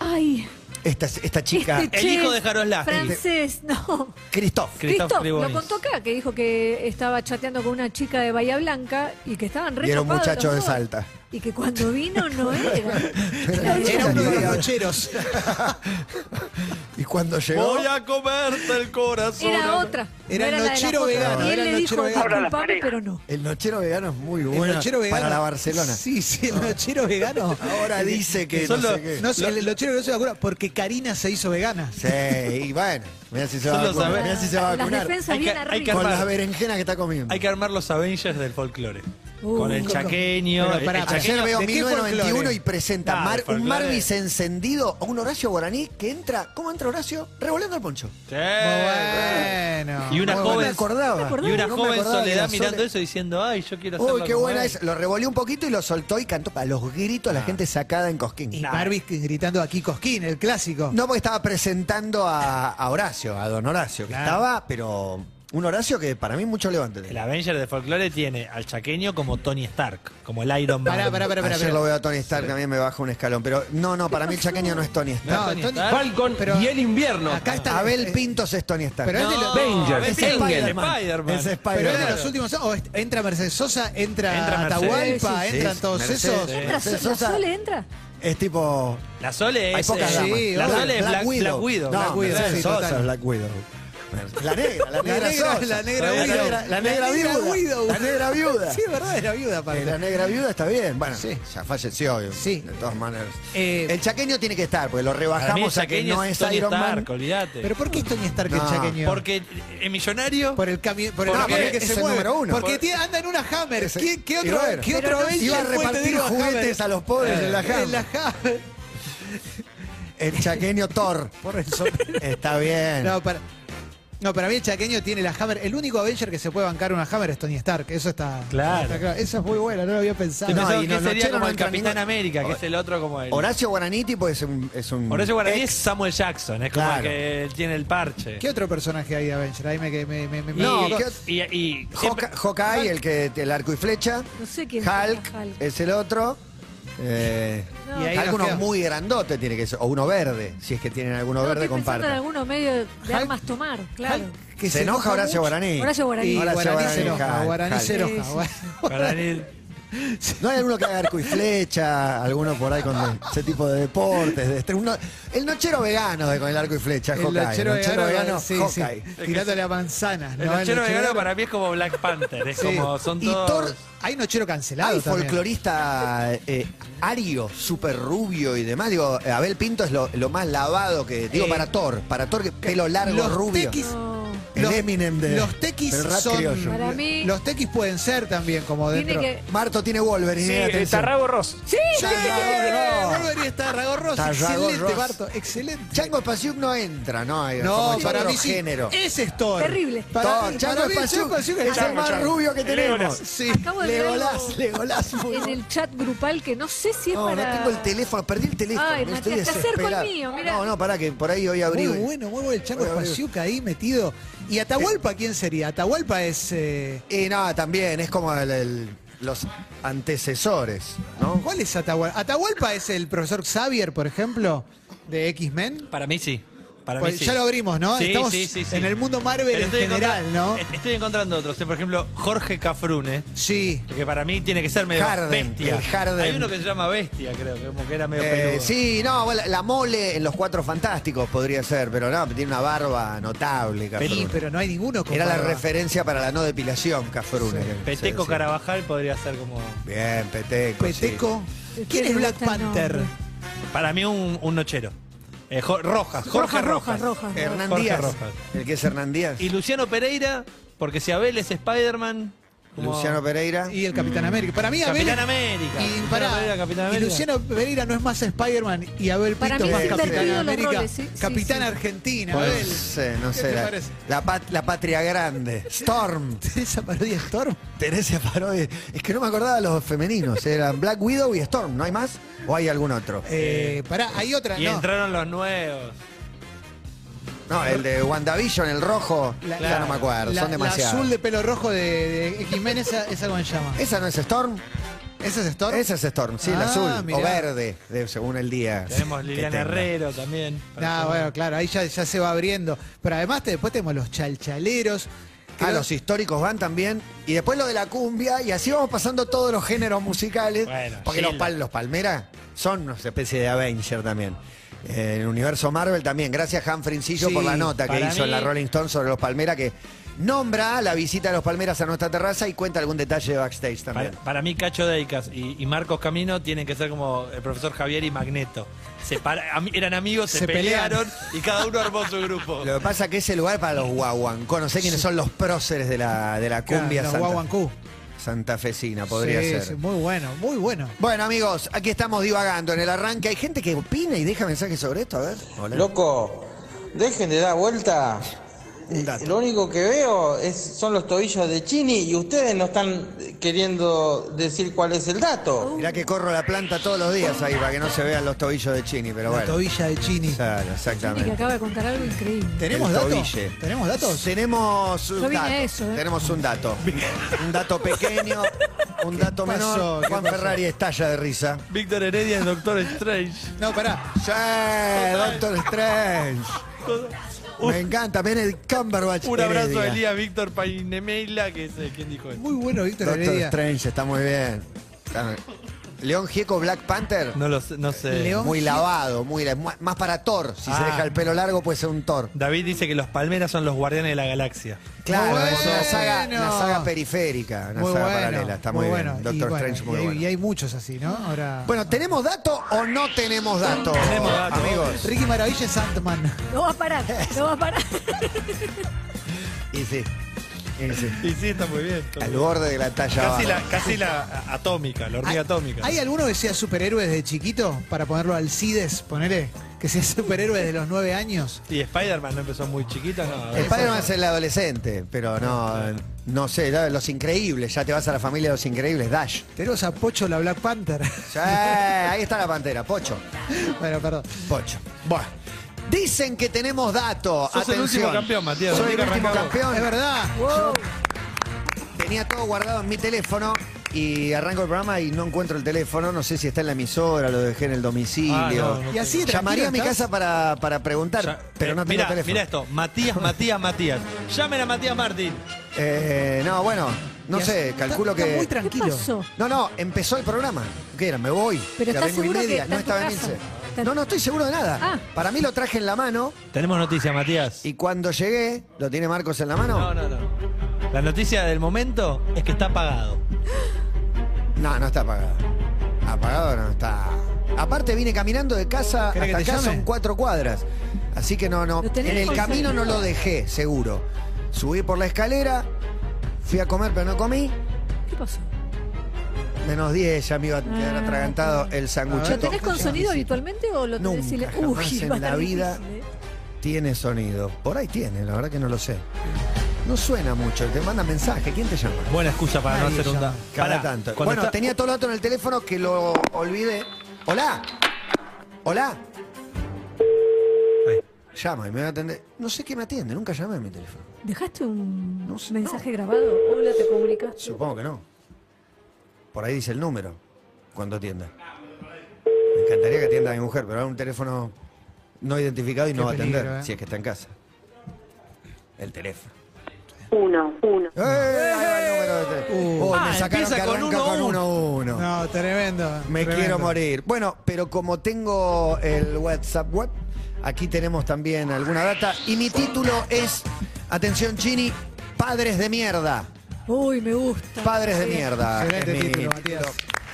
Ay, Esta, esta chica, este El hijo de Jaroslav. Francés, no. Christoph. Christoph Cristo lo contó acá, que dijo que estaba chateando con una chica de Bahía Blanca y que estaban re Y era un muchacho los de dos. Salta. Y que cuando vino no [LAUGHS] era. Era uno de los nocheros. [LAUGHS] Y cuando llegó. Voy a comerte el corazón. Era otra. Era no el nochero vegano, Y él el le dijo, vegano. disculpame, pero no. El nochero vegano es muy El bueno nochero vegano. para la Barcelona. Sí, sí, el nochero vegano. Ahora dice que Son no los- sé qué. No, sé, el nochero no se vacuna porque Karina se hizo vegana. Sí, y bueno, mira si se va a vacunar. Mirá si se va a Las defensas bien arriba. Con las berenjenas que está comiendo. Hay que armar los Avengers del folclore. Uh, con el chaqueño. Pero el- pará, el pará. Ayer chaqueño- veo ¿de qué 1991 folclore? y presenta Nah, Mar- un. Marvis encendido a un Horacio Guaraní que entra. ¿Cómo entra Horacio? Revolviendo el poncho. Sí. Bueno. Y una joven- buena, me acordaba. Y una No joven soledad mirando Sole. eso diciendo, ay, yo quiero hacerlo Uy, qué buena él". es. Lo revolvió un poquito y lo soltó y cantó a los gritos a la gente sacada en Cosquín. Y Nah. Marvis gritando aquí Cosquín, el clásico. No, porque estaba presentando a, a Horacio, a don Horacio, que estaba, pero un Horacio que para mí mucho levante. El. Avenger de folclore tiene al chaqueño como Tony Stark, como el Iron Man. Pará, pará, pará, pará. Ayer pará. lo veo a Tony Stark, también me baja un escalón. Pero no, no, para mí el chaqueño no es Tony Stark. No, Tony. Falcon Pero- y el invierno. Acá está. Abel Pintos es Tony Stark. Pero es de los- Avenger. Abel Es Spider-Man. Es Pero es de los últimos. O est- entra Mercedes Sosa, entra, Entra Mercedes, Atahualpa, sí, sí. entran todos Mercedes, esos. sí. ¿Entra Mercedes So- ¿La Sosa- Sole entra? Es tipo. La Sole Hay es. pocas eh, damas. sí, la. Sole es Black, Black Widow. No, Black Widow, Sosa total. es Black Widow. La negra, la La negra, la negra la viuda. la negra viuda. La negra viuda. Sí, verdad, era viuda aparte. Eh, La negra viuda está bien. Bueno, Sí. ya falleció. Sí. De todas maneras. Eh, el chaqueño tiene que estar, porque lo el rebajamos a que no es es Tony Iron Man. Stark, olvídate. Pero ¿por qué es Tony Stark el No, chaqueño? Porque es millonario. por el cambio, por el Porque cambio que es se el mueve. número uno. Porque Por- anda en una Hammer. Ese- ¿Qué, qué otro, bueno. ¿qué otro no- Iba a repartir juguetes a los pobres en la Hammer. En la Hammer. El chaqueño Thor. Por eso. Está bien. No, para, no, para mí el chaqueño tiene la Hammer. El único Avenger que se puede bancar una Hammer es Tony Stark. Eso está Claro. está Eso es muy bueno, no lo había pensado. No, y que no- sería como no el Capitán ningún- América, que es el otro como el. Horacio Guaraniti pues, es un, es un Horacio Guaraní ex- es Samuel Jackson, es como Claro. el que tiene el parche. ¿Qué otro personaje hay de Avenger? Ahí me, me, me, me- me- No, me- ¿qué- y, y siempre- Hawk- Hawkeye, el que el arco y flecha. No sé quién Hulk, será Hulk. es el otro. Eh, No. Y ahí nos alguno queda- muy grandote tiene que ser. O uno verde, si es que tienen alguno No, verde, estoy pensando en compartan. algunos medios de Hulk- armas tomar, claro. Hulk, que Se enoja Horacio mucho. Guaraní. Horacio Guaraní. Y Horacio Guaraní se Guaraní, enoja. Guaraní se enoja. Sí, Guaraní- [LAUGHS] No hay alguno que haga arco y flecha, alguno por ahí con ese tipo de deportes. de este- uno- el nochero vegano de con el arco y flecha, El Hawkeye. nochero el nochero vegano, vegano, sí, sí, tirándole a manzanas. El ¿no? nochero vegano para mí es como Black Panther, es Sí. como son Y todos. Thor- Hay nochero cancelado Hay también. folclorista eh, ario, súper rubio y demás. Digo, Abel Pinto es lo, lo más lavado que. Digo, Eh, para Thor. Para Thor, que pelo largo, los rubio. tequis- No. El Eminem de- los tequis del rap son criollo. Para mí- los tequis pueden ser también como Tiene dentro que. Marto tiene Wolverine. Sí, eh, atención. Tarrago Ross. ¡Sí! Wolverine está Ragorros, Tarragorros. excelente Barto, excelente. Chango Spasiuk no entra, no. hay- no, como para otro mí sí. género. Ese es Thor. Terrible. Para, Thor, para Chango mí Spasiuk Chango Spasiuk es el Chango, más Chango. rubio que tenemos. Legolas. Sí. Acabo de ver Legolas, algo [LAUGHS] Legolas. muy en el chat grupal que no sé si es No, para. no tengo el teléfono, perdí el teléfono. Ay, Matías, estoy el desesperado. mío, mirá. No, no, pará, que por ahí hoy abrí. Muy bueno, muy bueno el Chango Voy a abrir. Spasiuk ahí metido. ¿Y Atahualpa quién sería? Atahualpa es... eh, Y no, también, es como el- el- los antecesores, ¿no? ¿Cuál es Atahualpa? Atahualpa es el profesor Xavier, por ejemplo, de X-Men. Para mí sí. Para Pues mí sí. ya lo abrimos, ¿no? Sí, Estamos sí, sí, sí. en el mundo Marvel en general, ¿no? est- [LAUGHS] Estoy encontrando otros. Por ejemplo, Jorge Cafrune. Sí. Que para mí tiene que ser medio Harden, bestia. el Harden. Hay uno que se llama bestia, creo, que como que era medio Eh, peludo. sí, no, bueno, la mole en los cuatro fantásticos podría ser, pero no, tiene una barba notable, Sí, Cafrune. pero no hay ninguno con Era la referencia para la no depilación, Cafrune. Peteco Sí, sí. Carabajal podría ser como. Bien, Peteco. Peteco. Sí. ¿Quién es Black Panther? nombre. Para mí un, un nochero. Eh, Jo- Rojas, Jorge Rojas, Rojas. Rojas, Rojas. Hernán Jorge Díaz. Rojas. El que es Hernán Díaz. Y Luciano Pereira, porque si Abel es Spider-Man. Como- Luciano Pereira. Y el Capitán América. Para mí, Abel. Capitán América. Y, Luciano pará, Pereira, Capitán y América. Luciano Pereira no es más Spider-Man y Abel Para Pinto mí más es Capitán América. roles, sí, sí, Capitán sí. Argentina, Pues, Abel. no sé, no ¿Qué sé. La, la pat- la patria grande. [LAUGHS] Storm. Esa parodia es Storm. Teresia Parodi. Es que no me acordaba de los femeninos. Eran Black Widow y Storm. ¿No hay más? ¿O hay algún otro? Eh, pará, hay otra. Y no. entraron los nuevos. No, el de WandaVision, el rojo. La- ya no me acuerdo. La, son la demasiados. azul de pelo rojo de, de X-Men, esa, esa cómo se llama. ¿Esa no es Storm? ¿Esa es Storm? Esa es Storm, sí, el Ah, azul. mirá. O verde, de- según el día. Tenemos que Liliana tenga. Herrero también. Ah, bueno, claro, ahí ya, ya se va abriendo. Pero además te- después tenemos los chalchaleros. Ah, los históricos van también. Y después lo de la cumbia. Y así vamos pasando todos los géneros musicales. Bueno, porque los, pal- los Palmera son una especie de Avenger también. Eh, En el universo Marvel también. Gracias, Han Frincillo, Sí, por la nota que hizo en la Rolling Stone sobre los Palmera, que nombra la visita de los Palmeras a nuestra terraza y cuenta algún detalle de backstage también. para mí, Cacho Deicas y, y Marcos Camino tienen que ser como el profesor Javier y Magneto. Se para- am- eran amigos, se, pelearon y cada uno armó su grupo. Lo que pasa es que ese lugar para los guaguancó, no sé quiénes son los próceres de la, de la cumbia Los santa- guaguancú. Santafesina, podría Sí, ser. sí, muy bueno, muy bueno. Bueno, amigos, aquí estamos divagando en el arranque. Hay gente que opina y deja mensajes sobre esto. A ver. Hola. Loco, dejen de dar vuelta. Un dato. Lo único que veo es, son los tobillos de Chini y ustedes no están queriendo decir cuál es el dato. Mirá que corro la planta todos los días ahí para que no se vean los tobillos de Chini, pero La bueno. tobilla de Chini. Claro, que exactamente. acaba de contar algo increíble. ¿Tenemos El datos? tobille. ¿Tenemos datos? Tenemos un Yo vine a dato. eso, ¿eh? Tenemos un dato. un dato pequeño, un dato menor. ¿Qué Juan? Ferrari estalla de risa. Víctor Heredia es Doctor Strange. No, pará. Sí, Doctor Strange. Me encanta, Benedict Cumberbatch. Un abrazo Heredia. a Elías Víctor Painemeila, que es eh, quien dijo esto. Muy bueno, Víctor Doctor Heredia. Strange, está muy bien. Está- León Gieco, Black Panther. No lo sé, no sé. León. Muy lavado, muy la- más para Thor. Si se Ah. deja el pelo largo, puede ser un Thor. David dice que los Palmeras son los guardianes de la galaxia. Claro, Muy es una saga, una saga periférica, una Muy saga bueno, paralela. Está muy, bueno. bien. Doctor Y bueno, Strange, muy y hay, bueno. y hay muchos así, ¿no? Ahora. Bueno, ¿tenemos dato o no tenemos dato? Tenemos dato. Amigos. Ricky Maravilla es Sandman. No va a parar, no va a parar. Y sí. Y sí. Y sí, está muy bien. está Al muy borde de la talla Casi baja. la, casi la atómica, la hormiga atómica. ¿Hay alguno que sea superhéroe desde chiquito? Para ponerlo al CIDES, ponele. Que sea superhéroe desde los nueve años. Y Spider-Man no empezó muy chiquita, no. Spider-Man es el adolescente, pero no, no sé, ya Los Increíbles, ya te vas a la familia de Los Increíbles, Dash. Tenemos a Pocho la Black Panther. Sí, ahí está la pantera, Pocho. bueno, perdón. Pocho. Bueno. Dicen que tenemos datos. Sos el Atención. último campeón, Matías. Soy el que último campeón. Es verdad. Wow. Tenía todo guardado en mi teléfono y arranco el programa y no encuentro el teléfono. No sé si está en la emisora, lo dejé en el domicilio. Ah, no, no Y así Llamaría a mi casa para, para preguntar, Ya, pero eh, no tengo mirá, teléfono. Mira esto, Matías, Matías, Matías. Llamen a Matías Martín. Eh, no, bueno, no Y sé, así- calculo está- que. está muy ¿Qué tranquilo. pasó? No, no, empezó el programa. ¿Qué era? Me voy. Pero Ya ¿estás vengo y seguro que media. está No estaba en casa? No, no estoy seguro de nada. Ah. Para mí lo traje en la mano Tenemos noticia, Matías. y cuando llegué, ¿lo tiene Marcos en la mano? No, no, no. La noticia del momento es que está apagado. No, no está apagado. Apagado no está. Aparte vine caminando de casa hasta ¿Querés que te acá llame? son cuatro cuadras. Así que no, no. Lo tenés En el camino no lo dejé, seguro. Subí por la escalera, fui a comer pero no comí. ¿Qué pasó? Menos 10, ya me iba a quedar Ah, atragantado el ¿Lo sanguchito. tenés con sonido habitualmente o lo tenés Nunca, silen- jamás en va a la estar vida. difícil, ¿eh? Tiene sonido. Por ahí tiene, la verdad que no lo sé. No suena mucho, te manda mensaje. ¿Quién te llama? Buena excusa para no Nadie hacer un llama. da- Cada Pará, tanto. cuando Bueno, está- tenía todo el dato en el teléfono que lo olvidé. Hola. Hola. Ahí. Llama y me va a atender. No sé qué me atiende, nunca llamé a mi teléfono. ¿Dejaste un No sé, mensaje no. grabado? Hola, te comunicaste. Supongo que no. Por ahí dice el número cuando atienda. Me encantaría que atienda a mi mujer, pero era un teléfono no identificado y no Qué va a atender ¿eh? si es que está en casa. El teléfono. Uno, uno. ¡Eh! Ahí va el número de teléfono. Oh, Ah, me sacaron empieza que con arranca con 1-1. No, tremendo. Me tremendo. quiero morir. Bueno, pero como tengo el WhatsApp web, aquí tenemos también alguna data. Y mi título es, atención Chini, Padres de Mierda. Uy, me gusta. Padres de mierda. Excelente es mi título, Matías.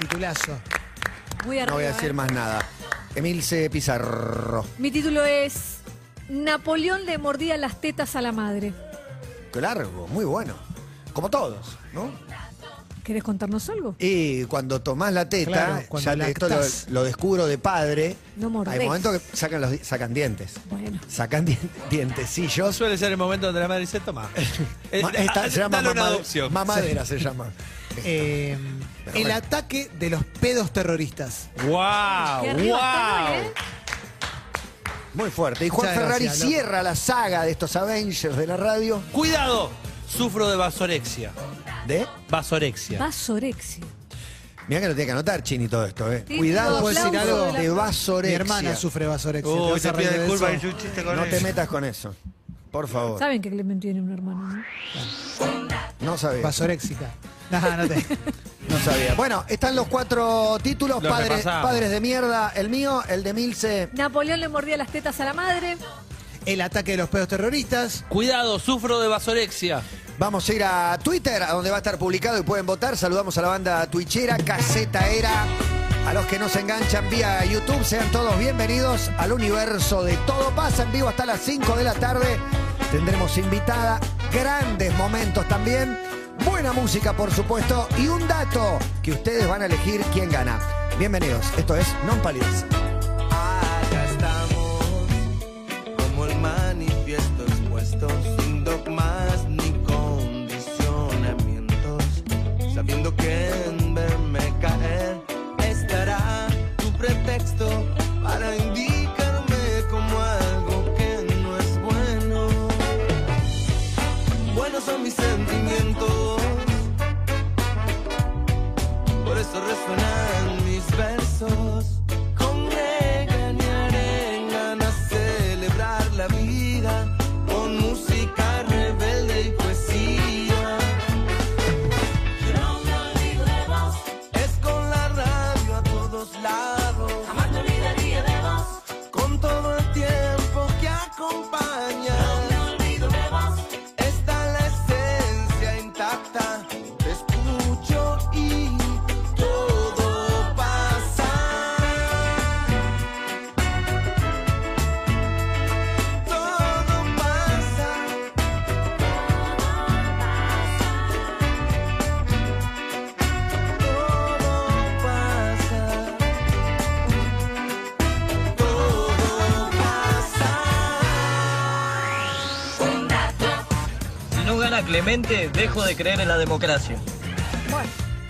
Titulazo. Muy arriba. No voy a decir ¿eh? más nada. Emilce Pizarro. Mi título es Napoleón le mordía las tetas a la madre. Qué largo, muy bueno. Como todos, ¿no? ¿Querés contarnos algo? Y cuando tomás la teta, Claro, cuando ya te- esto lo, lactás. lo descubro de padre. No mordés. Hay momentos que sacan, los, di- sacan dientes. Bueno. Sacan di- dientecillos. Suele ser el momento donde la madre dice, toma. [LAUGHS] Eh, Ma- esta ah, se llama dale una mamade- adopción. mamadera, se llama. [LAUGHS] Eh, el bueno. ataque de los pedos terroristas. ¡Wow! Qué arriba está, ¡Wow! ¿eh? Muy fuerte. Y Juan Muchas Ferrari gracias, loco. cierra la saga de estos Avengers de la radio. ¡Cuidado! Sufro de vasorexia. ¿De? Vasorexia. Vasorexia. Mira que lo tiene que anotar, Chini, todo esto, ¿eh? Sí, Cuidado ¿Puedo decir aplauso algo? de vasorexia. Mi hermana sufre vasorexia. Uy, vas te a reír pido de disculpas, eso? es un chiste con No eso. te metas con eso. Por favor. Saben que Clemente tiene un hermano, ¿no? No sabía. Vasoréxica. [LAUGHS] No, no te. No sabía. Bueno, están los cuatro títulos. Lo Padres, repasamos. padres de mierda. El mío, el de Milce. Napoleón le mordía las tetas a la madre. El ataque de los pedos terroristas. Cuidado, sufro de vasorexia. Vamos a ir a Twitter, a donde va a estar publicado y pueden votar. Saludamos a la banda twitchera, Caseta Era. A los que nos enganchan vía YouTube, sean todos bienvenidos al universo de Todo Pasa en vivo hasta las 5 de la tarde. Tendremos invitada, grandes momentos también, buena música por supuesto y un dato que ustedes van a elegir quién gana. Bienvenidos, esto es Non Palides. Por eso resuenan dejo de creer en la democracia.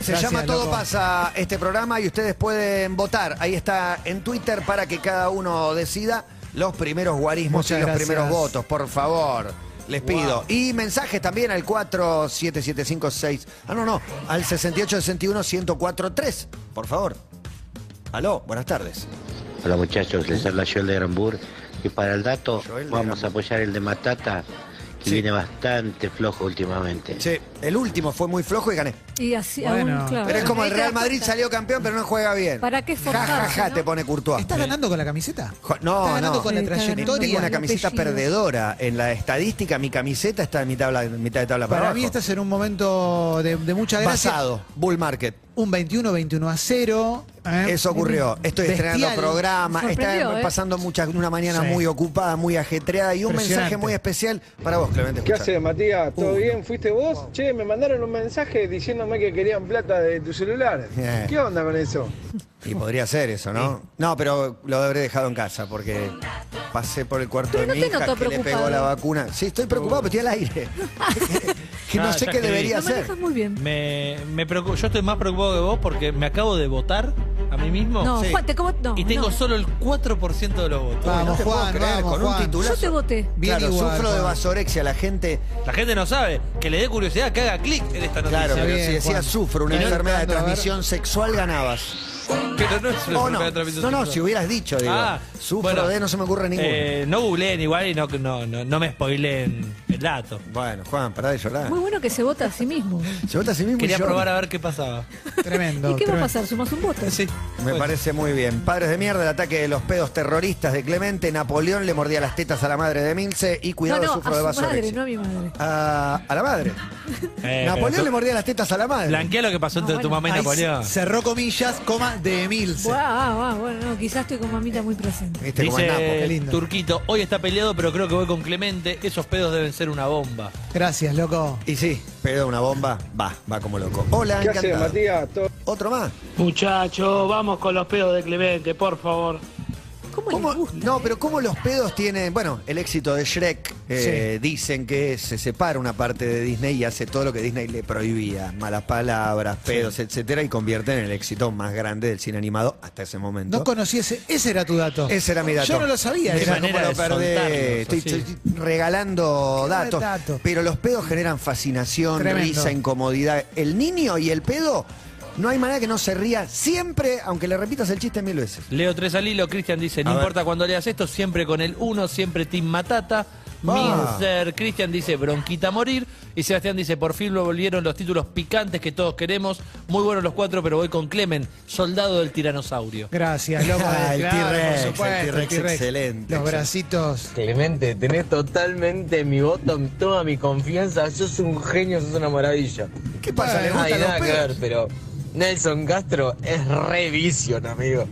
Se Gracias, llama Todo loco. pasa este programa y ustedes pueden votar. Ahí está en Twitter para que cada uno decida los primeros guarismos Muchas y los gracias. primeros votos, por favor. Les pido. Y mensajes también al 47756. Ah, no, no. Al 6861-1043. Por favor. Aló, buenas tardes. Hola muchachos, les habla Joel de Granbur. Y para el dato, Joel vamos a apoyar el de Matata, que Sí. viene bastante flojo últimamente. Sí, el último fue muy flojo y gané. Y así Bueno. aún, claro. Pero es como el Real Madrid salió campeón, pero no juega bien. ¿Para qué Ja, ja, ja, no? te pone Courtois. ¿Estás ganando con la camiseta? Jo- No, ganando no. con la Sí, está ganando. trayectoria. Tengo una el camiseta apellido. perdedora. En la estadística, mi camiseta está en mitad, de la- mitad de tabla para, Para mí abajo. estás en un momento de, de mucha gracia. Basado, Bull Market. Un 21-21 a 0. ¿Eh? Eso ocurrió. Estoy Bestial. estrenando programa. Está ¿eh? pasando muchas, una mañana Sí. muy ocupada, muy ajetreada y un mensaje muy especial para vos, Clemente. ¿Qué haces, Matías? ¿Todo Uh. bien? ¿Fuiste vos? Che, me mandaron un mensaje diciéndome que querían plata de tu celular. ¿Qué onda con eso? Y podría ser eso, ¿no? No, pero lo habré dejado en casa porque pasé por el cuarto Pero de no mi te hija que le pegó preocupado. la vacuna. Sí, estoy preocupado, pero estoy al aire. [LAUGHS] que no Ah, sé qué debería hacer. Me, me preocupo- yo estoy más preocupado que vos porque me acabo de votar mí mismo No, Sí. Juan, te como, no, y tengo no. solo el 4% de los votos. No Vamos, te puedo Juan, creer, vamos, con un Juan. titulazo. Yo te voté. Bien claro, igual, sufro de Juan. vasorexia. La gente, La gente no sabe. Que le dé curiosidad que haga clic en esta noticia. claro, pero bien, si decías Juan. sufro una Y no enfermedad de entrando, a ver. transmisión sexual, ganabas. Pero no es una O enfermedad no, de transmisión no, no, sexual. si hubieras dicho, digo, Ah, sufro bueno, de, no se me ocurre ninguno. Eh, no googleen igual y no, no, no, no me spoileen dato. bueno, Juan, pará de llorar. Muy bueno que se vota a sí mismo. Se vota a sí mismo y Quería llora. probar a ver qué pasaba. Tremendo. ¿Y qué va a tremendo. pasar? ¿Sumas un voto? Sí. Me parece muy bien. Padres de mierda, el ataque de los pedos terroristas de Clemente. Napoleón le mordía las tetas a la madre de Milce y cuidado, no, no, sufro de a su madre, no a mi madre. A, a la madre. Eh, Napoleón pero le tú- mordía las tetas a la madre. Blanquea lo que pasó entre No, tu bueno. mamá y Ahí Napoleón. cerró comillas, coma, de Emilce. Buah, ah, ah, bueno, no, quizás estoy con mamita muy presente. Viste como el Napo. Dice qué lindo. Turquito, hoy está peleado, pero creo que voy con Clemente. Esos pedos deben ser una bomba. Gracias, loco. Y sí, pedo una bomba, va, va como loco. Hola, ¿Qué haces, encantado. Matías? ¿Todo Otro más. Muchacho, vamos con los pedos de Clemente, por favor. ¿Cómo, ¿Cómo- les gusta? no, pero ¿cómo los pedos tienen? Bueno, el éxito de Shrek, eh, dicen que se separa una parte de Disney y hace todo lo que Disney le prohibía: malas palabras, pedos, etcétera, y convierte en el éxito más grande del cine animado hasta ese momento. No conocí ese. Ese era tu dato. Ese era mi dato. Yo no lo sabía. Era manera lo soltarlos, Estoy, regalando datos. dato. Pero los pedos generan fascinación, Tremendo. risa, incomodidad. El niño y el pedo, no hay manera que no se ría siempre, aunque le repitas el chiste mil veces. Leo tres al hilo, Cristian dice, no A ver. importa cuando leas esto, siempre con el uno, siempre Team Matata. Va. Minzer, Cristian dice bronquita a morir. Y Sebastián dice, por fin lo volvieron los títulos picantes que todos queremos. Muy buenos los cuatro, pero voy con Clemen, soldado del tiranosaurio. Gracias, loco. Ah, el Claro, T-Rex, por el supuesto, T-Rex T-Rex. excelente, Los bracitos. Clemente, tenés totalmente mi voto, toda mi confianza. Sos un genio, sos una maravilla. ¿Qué pasa? ¿Le No hay gustan los nada que pedos? ver, pero Nelson Castro es re vision, amigo.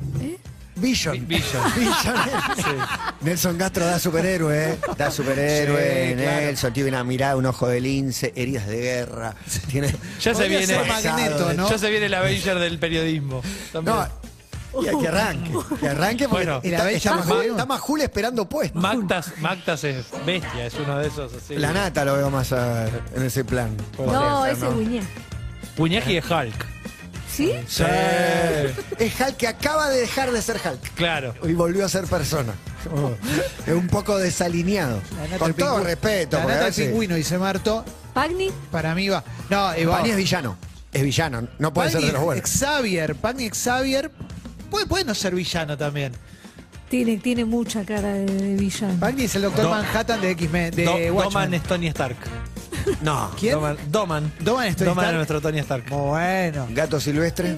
Vision. Vision. [LAUGHS] Vision. Nelson Castro da superhéroe, ¿eh? Da superhéroe. Sí, claro. Nelson tiene una mirada, un ojo de lince, heridas de guerra. Tiene... Ya se viene. Magneto, ¿no? Ya se viene el Avenger del periodismo. También. No, y que arranque. Que arranque porque Bueno, está, está, más esperando puesto. Mactas, Mactas es bestia, es uno de esos así. La nata lo veo más en ese plan. No, ese es Guiñá. Puñaji es Hulk. ¿Sí? Sí. Es Hulk que acaba de dejar de ser Hulk. Claro. Y volvió a ser persona. Oh, [LAUGHS] es un poco desalineado. Con todo pingüino- respeto. La porque a nata del veces- pingüino, dice Marto. Pagni. Para mí va. No, eh, va. Pani es villano. Es villano. No puede ser de los buenos. Xavier, Pagni Xavier. Puede, puede no ser villano también. Tiene, tiene mucha cara de, de villano. Pagni es el doctor Do- Manhattan de X-Men. De Do- Watchmen. Doman es Tony Stark. No. ¿Quién? Doman. Doman. Doman es Tony Doman Stark. es nuestro Tony Stark. Muy bueno. Gato silvestre.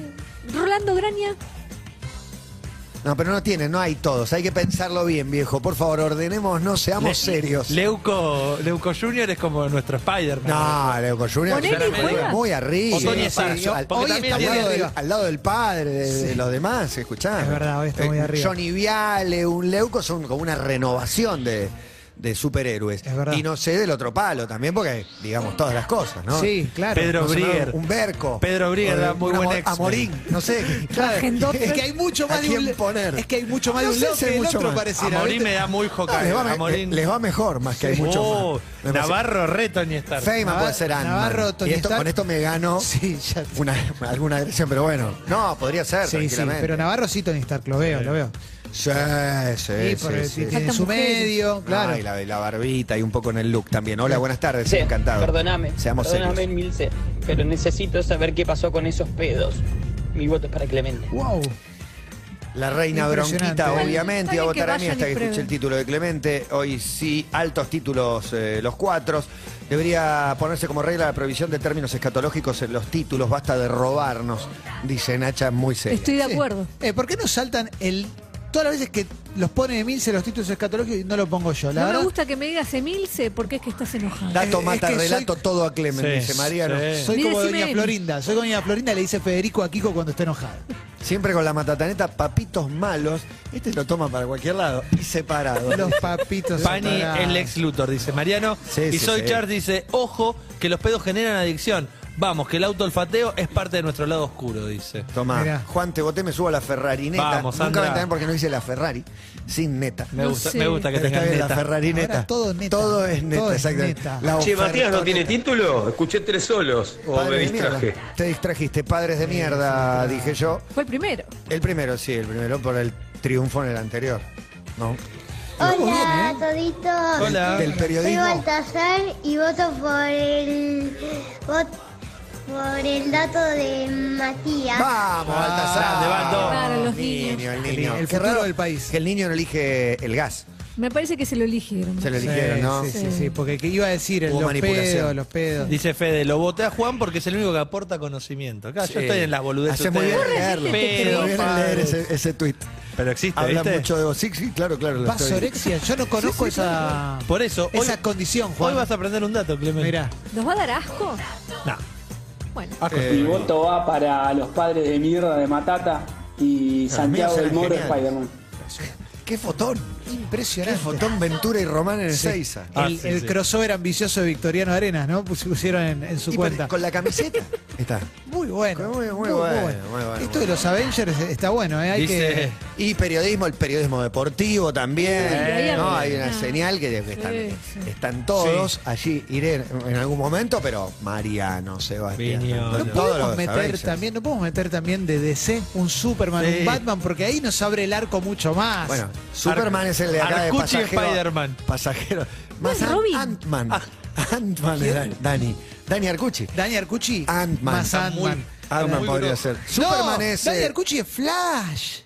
Rolando Graña. No, pero no tiene, no hay todos. Hay que pensarlo bien, viejo. Por favor, ordenemos, no seamos Le- serios. Leuco, Leuco Jr. es como nuestro Spider-Man. No, Leuco Junior Bonelli es juega. muy arriba. O Tony Stark, al, hoy está al, lado del, arriba. al lado del padre, de, de los demás, escuchá. Es verdad, hoy está muy Eh, arriba. Johnny Viale, un Leuco son como una renovación de, de superhéroes. Es verdad. Y no sé del otro palo también, porque digamos todas las cosas, ¿no? Sí, claro. Pedro No sé, Brieger. Un Berco. Pedro de- da muy buen X-Men. Amorín, no sé. [LAUGHS] Hagendorfer. Es que hay mucho ¿A más de un poner? Es que hay mucho más No de un que el mucho otro más. pareciera. A Morín ¿viste? me da muy No, Hawkeye. les, va, les va mejor, más que hay mucho Oh, más. Navarro re Tony Stark. Feynman puede ser Ant-Man. Navarro, Tony y esto, Stark. con esto me gano [LAUGHS] Sí, ya. una, alguna agresión, pero bueno. No, podría ser, Sí, sí, tranquilamente. pero Navarro sí, Tony Stark, lo veo, lo veo. Sí, sí, Sí, sí, sí, sí. Su medio, claro. Ay, la, la barbita y un poco en el look también. Hola, buenas tardes, encantado. Perdóname, Seamos perdóname, serios. Milce, pero necesito saber qué pasó con esos pedos. Mi voto es para Clemente. Wow. La reina bronquita, obviamente, iba a votar a mí hasta y que escuche prueben. el título de Clemente. Hoy sí, altos títulos eh, los cuatro. Debería ponerse como regla la prohibición de términos escatológicos en los títulos. Basta de robarnos, dice Nacha muy serio. Estoy de Sí. acuerdo. Eh, ¿Por qué no saltan el. Todas las veces que los pone Emilce los títulos escatológicos y no lo pongo yo? La no verdad, me gusta que me digas Emilce porque es que estás enojado. Dato Es mata soy- relato todo a Clemente, Sí, dice Mariano. sí. soy como Doña Emi. Florinda. Soy como Doña Florinda, le dice Federico a Kiko cuando está enojada. Siempre con la matataneta, papitos malos. Este lo toma para cualquier lado y separado. [LAUGHS] Los papitos. Pani separados. el ex Luthor, dice Mariano. Sí, y sí, Soy sí. Charles dice, ojo, que los pedos generan adicción. Vamos, que el auto olfateo es parte de nuestro lado oscuro, dice. Tomá, Mirá. Juan, te voté, me subo a la Ferrari neta. Vamos, Nunca Sandra. me entendés porque no dice la Ferrari, sin neta. Me No gusta, sé. me gusta que Pero está tengan bien, la neta. Ferrari Ahora neta. todo es neta. Todo es neta, Todo es exactamente. neta. La Che, Matías no tiene título. Escuché tres solos. O Padres me de mierda. distraje. Te distrajiste, padres de mierda, dije yo. Fue el primero. El primero, sí, el primero por el triunfo en el anterior. ¿No? Hola, toditos. Hola. Del Soy periodismo. Baltasar y voto por el vot- por el dato de Matías. Vamos, Baltasar. grande, Baldo. Claro, los niño, niños. el El, niño. el Qué futuro raro del país. que el niño no elige el gas. Me parece que se lo eligieron. Se lo Sí, eligieron, ¿no? Sí, sí, sí, porque que iba a decir el, Hubo los manipulación. pedos, los pedos. Dice Fede, lo voté a Juan porque es el único que aporta conocimiento. Acá yo Sí. estoy en las boludeces. Hace muy bien ustedes. leerlo. Pero, Muy bien padre. leer ese, ese tweet. Pero existe, Habla ¿viste? mucho de vos. Sí, sí, claro, claro. lo estoy- Vasorexia, yo no conozco esa, Por eso, hoy, esa condición, Juan. hoy vas a aprender un dato, Clemente. Mirá. ¿Nos va a dar asco? No. Bueno. Eh, Mi voto va para los padres de mierda de Matata y Santiago del Moro geniales. Spider-Man. ¡Qué fotón! ¡Qué Impresionante. fotón Ventura y Román en Sí. Ezeiza! Ah, el, sí, el sí. crossover ambicioso de Victoriano Arenas, ¿no? Pus- Pusieron en, en su Y cuenta. Con la camiseta. [LAUGHS] Está. Muy bueno. Muy, muy bueno, muy bueno, Esto muy de los Avengers está bueno, ¿eh? Hay Dice, que. Y periodismo, el periodismo deportivo también. ¿no? Hay una señal que están, Sí, sí. están todos. Allí iré en algún momento, pero Mariano, Sebastián. No podemos los meter Avengers. también, no podemos meter también de DC un Superman, Sí. un Batman, porque ahí nos abre el arco mucho más. Bueno, Superman es el de acá de Arcucci pasajero. Spider-Man. Pasajero. ¿No Más es Ant- Robin? Ant-Man. Ant-Man es Dan- Dani. Dani Arcucci. Dani Arcucci, Ant-Man. más Ant-Man. Muy podría ser. No, Superman es. Daddy eh, Arcucci es Flash.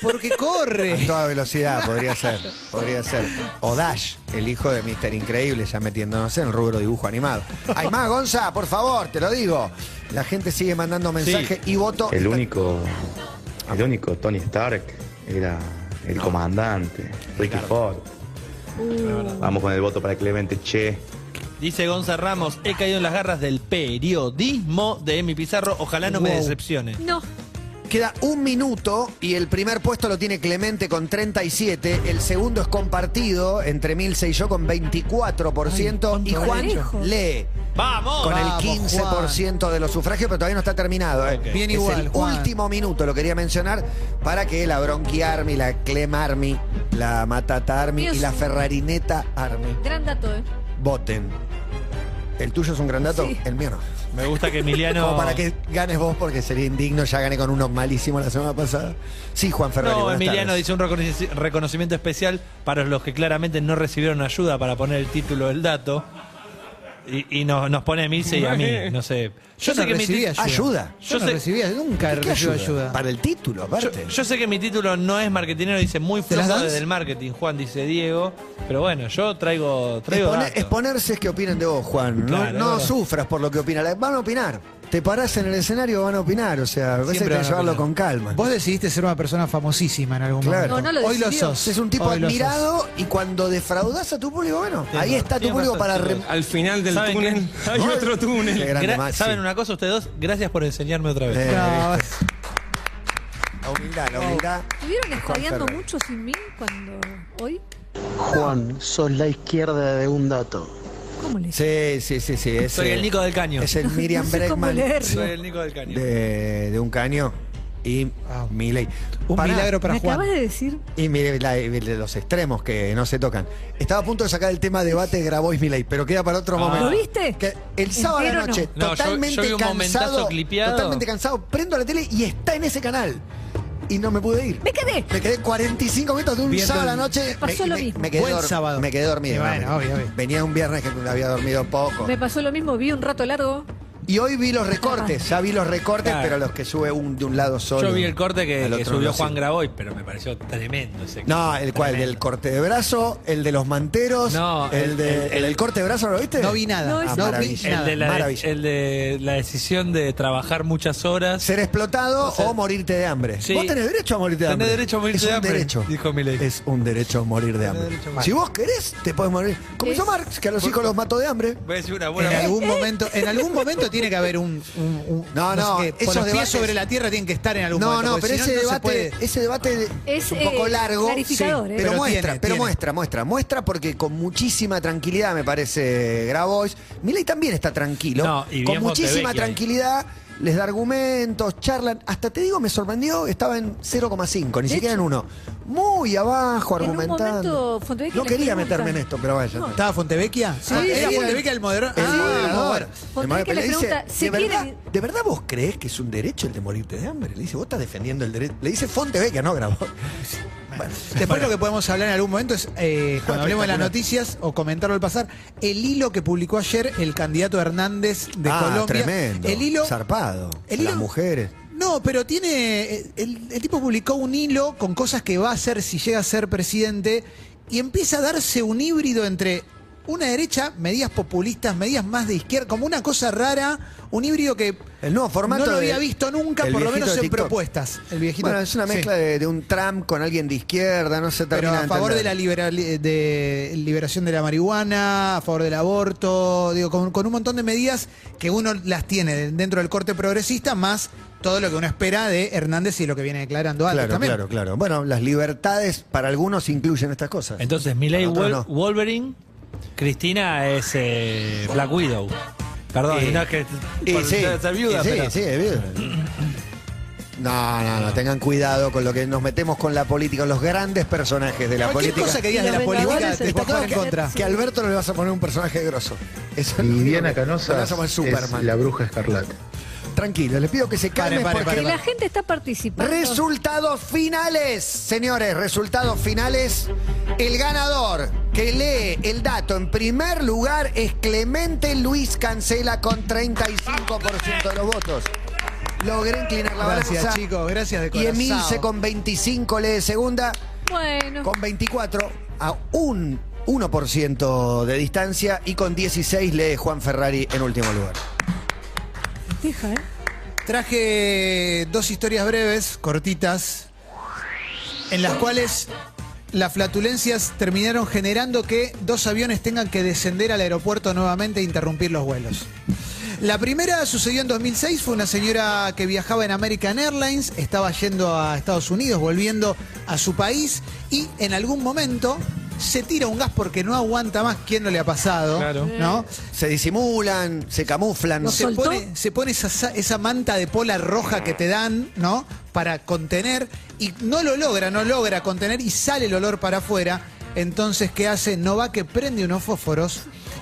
Porque [LAUGHS] a corre. toda velocidad, podría ser. Podría ser. O Dash, el hijo de Mr. Increíble, ya metiéndonos en el rubro dibujo animado. Hay más, Gonza, por favor, te lo digo. La gente sigue mandando mensajes y voto. El único, el único Tony Stark era el comandante, Ricky Ford. Vamos con el voto para Clemente Che. Dice Gonza Ramos, he caído en las garras del periodismo de Emi Pizarro. Ojalá no me decepcione. No. Queda un minuto y el primer puesto lo tiene Clemente con 37. El segundo es compartido entre Milce y yo con 24%. y Juan lee. ¡Vamos! Con Vamos, el 15% de los sufragios, pero todavía no está terminado. ¿eh? Bien es igual, el Juan. último minuto, lo quería mencionar, para que la Bronqui Army, la Clem Army, la Matata Army y la Ferrarineta Army Gran dato, ¿eh? voten. ¿El tuyo es un gran dato? Sí. El mío no. Me gusta que Emiliano. Como para que ganes vos, porque sería indigno, ya gané con unos malísimos la semana pasada. Sí, Juan Ferrari. No, buenas Emiliano tardes. dice un reconoci- reconocimiento especial para los que claramente no recibieron ayuda para poner el título del dato. Y, y nos, nos pone a Milce y a mí, no sé. Yo, sé no que mi recibí ayuda. Yo, Yo no sé- recibí nunca ¿Qué recibí ayuda? ayuda. Para el título, Yo, aparte. yo sé que mi título no es marketinero, dice muy ¿Te las flojo desde el marketing, Juan, dice Diego. Pero bueno, yo traigo, traigo datos. exponerse es que opinen de vos, Juan. No, Claro, no verdad. sufras por lo que opinan. Van a opinar. Te parás en el escenario, van a opinar. O sea, a veces hay que van a llevarlo opinar. con calma. Vos decidiste ser una persona famosísima en algún Claro. momento. No, no lo Hoy lo decidió. sos. Es un tipo Hoy lo sos. admirado y cuando defraudas a tu público, bueno, ahí está tu público razón, para... Al final del ¿Saben túnel qué? hay otro túnel. Qué grande, Gra- Maxi. ¿Saben una cosa ustedes dos? Gracias por enseñarme otra vez. Eh, No, La humildad, la humildad. ¿Estuvieron Juan escabeando Ferrer. mucho sin mí cuando hoy? Juan, sos la izquierda de un dato. ¿Cómo le Sí, sí, sí, sí. Es, Soy eh, el Nico del Caño. Es el Miriam [LAUGHS] No sé cómo Bregman leerlo. Soy el Nico del Caño. de, de un caño y Wow. Milei. un Pará. milagro para ¿Me Juan. acabas de decir? Y mire, la- de los extremos que no se tocan. Estaba a punto de sacar el tema debate Grabois Milei, pero queda para otro Ah. momento. ¿Lo viste? Que el sábado a la ¿Entero noche, no? No, yo- totalmente yo vi un momentazo cansado. clipeado. Totalmente cansado. Prendo la tele y está en ese canal. Y no me pude ir. ¡Me quedé! Me quedé 45 minutos de un Viendo sábado a la noche. Me pasó lo mismo. Me quedé, Buen sábado. me quedé dormido. Y bueno, ¿no? obvio, obvio. Venía un viernes que había dormido poco. Me pasó lo mismo, vi un rato largo. Y hoy vi los recortes. Ya vi los recortes, Claro. pero los que sube un, de un lado solo. Yo vi el corte que, al que otro subió no, Juan. Grabois, pero me pareció tremendo ese No, el cual, Tremendo. del corte de brazo, el de los manteros, No, el, el- de, el- el, del corte de brazo, ¿lo viste? No vi nada. No, No, ese Ah, no vi maravilla. El nada. de, la, Maravilla. el de la decisión de trabajar muchas horas. Ser explotado O sea, o morirte de hambre. sí. Vos tenés derecho a morirte de Tenés hambre. derecho a morirte es de un hambre, derecho. dijo Milei. Es un derecho a morir de hambre. derecho a morir. Si vos querés, te podés morir. Como Es- hizo Marx, que a los hijos los mató de hambre. Voy a decir una En algún momento, en algún momento tiene que haber un, un- un- No, no, sé qué, esos con los pies debates- sobre la tierra tienen que estar en algún No, momento. no, porque pero si ese, no, debate, puede. ese debate Es, un poco eh, largo. ¿eh? Pero, muestra, tiene, pero tiene. muestra, muestra. Muestra porque con muchísima tranquilidad, me parece, Grabois. Milei también está tranquilo. No, y con muchísima tranquilidad. Les da argumentos, charlan. Hasta te digo, me sorprendió, estaba en 0,5, ni siquiera en hecho, 1. Muy abajo, En un argumentando. momento, Fontevecchia no quería pregunta- meterme en esto, pero vaya. No. ¿Estaba Fontevecchia? Sí, Ah, era. Fontevecchia el moderador. El Ah, moderador. Fontevecchia Le le dice, pregunta, ¿se ¿de verdad, quieren- ¿de verdad vos crees que es un derecho el de morirte de hambre? Le dice, vos estás defendiendo el derecho. Le dice Fontevecchia, no Grabois. Bueno, Después lo que podemos hablar en algún momento es, eh, cuando hablemos de las noticias o comentarlo al pasar, el hilo que publicó ayer el candidato Hernández de ah, Colombia. tremendo. El hilo. Zarpado. el Las mujeres. No, pero tiene. El, el tipo publicó un hilo con cosas que va a hacer si llega a ser presidente y empieza a darse un híbrido entre una derecha, medidas populistas, medidas más de izquierda, como una cosa rara, un híbrido que El nuevo formato no lo de- había visto nunca, por lo menos en propuestas. El viejito. Bueno, es una Sí. mezcla de, de un Trump con alguien de izquierda, no se Pero a de favor de la liberali- de liberación de la marihuana, a favor del aborto, digo, con, con un montón de medidas que uno las tiene de- dentro del corte progresista, más todo lo que uno espera de Hernández y lo que viene declarando antes Claro, también. claro, claro. Bueno, las libertades para algunos incluyen estas cosas. Entonces, Para otros no. Wolverine, Cristina es eh, Black Widow. Perdón, Y- no es que Y por sí, ser viuda, y sí, pero- sí, es viuda. No, no, no, tengan cuidado con lo que nos metemos con la política, los grandes personajes de la Cualquier política. cosa que digas de la los política Vengadores te está en que, contra. que a Alberto no le vas a poner un personaje grosso. Eso es lo Y único Diana que- Canosa le vas a poner es Superman. la bruja escarlata. Tranquilo, les pido que se calmen pare, porque pare, la gente está participando. Resultados finales, señores, resultados finales. El ganador que lee el dato en primer lugar es Clemente Luis Cancela con 35% de los votos. Logré inclinar la Gracias, balanza. chicos. Gracias de Y corazón. Emilce con 25 lee segunda. Bueno. Con 24 a un 1% de distancia. Y con 16 lee Juan Ferrari en último lugar. ¿Eh? Traje dos historias breves, cortitas, en las cuales las flatulencias terminaron generando que dos aviones tengan que descender al aeropuerto nuevamente e interrumpir los vuelos. La primera sucedió en 2006, fue una señora que viajaba en American Airlines, estaba yendo a Estados Unidos, volviendo a su país y en algún momento se tira un gas porque no aguanta más. ¿Quién no le ha pasado? Claro. ¿No? Se disimulan, se camuflan. se pone, se pone esa, sa- esa manta de pola roja que te dan, ¿no? Para contener y no lo logra, no logra contener y sale el olor para afuera. Entonces, ¿qué hace? No va que prende unos fósforos.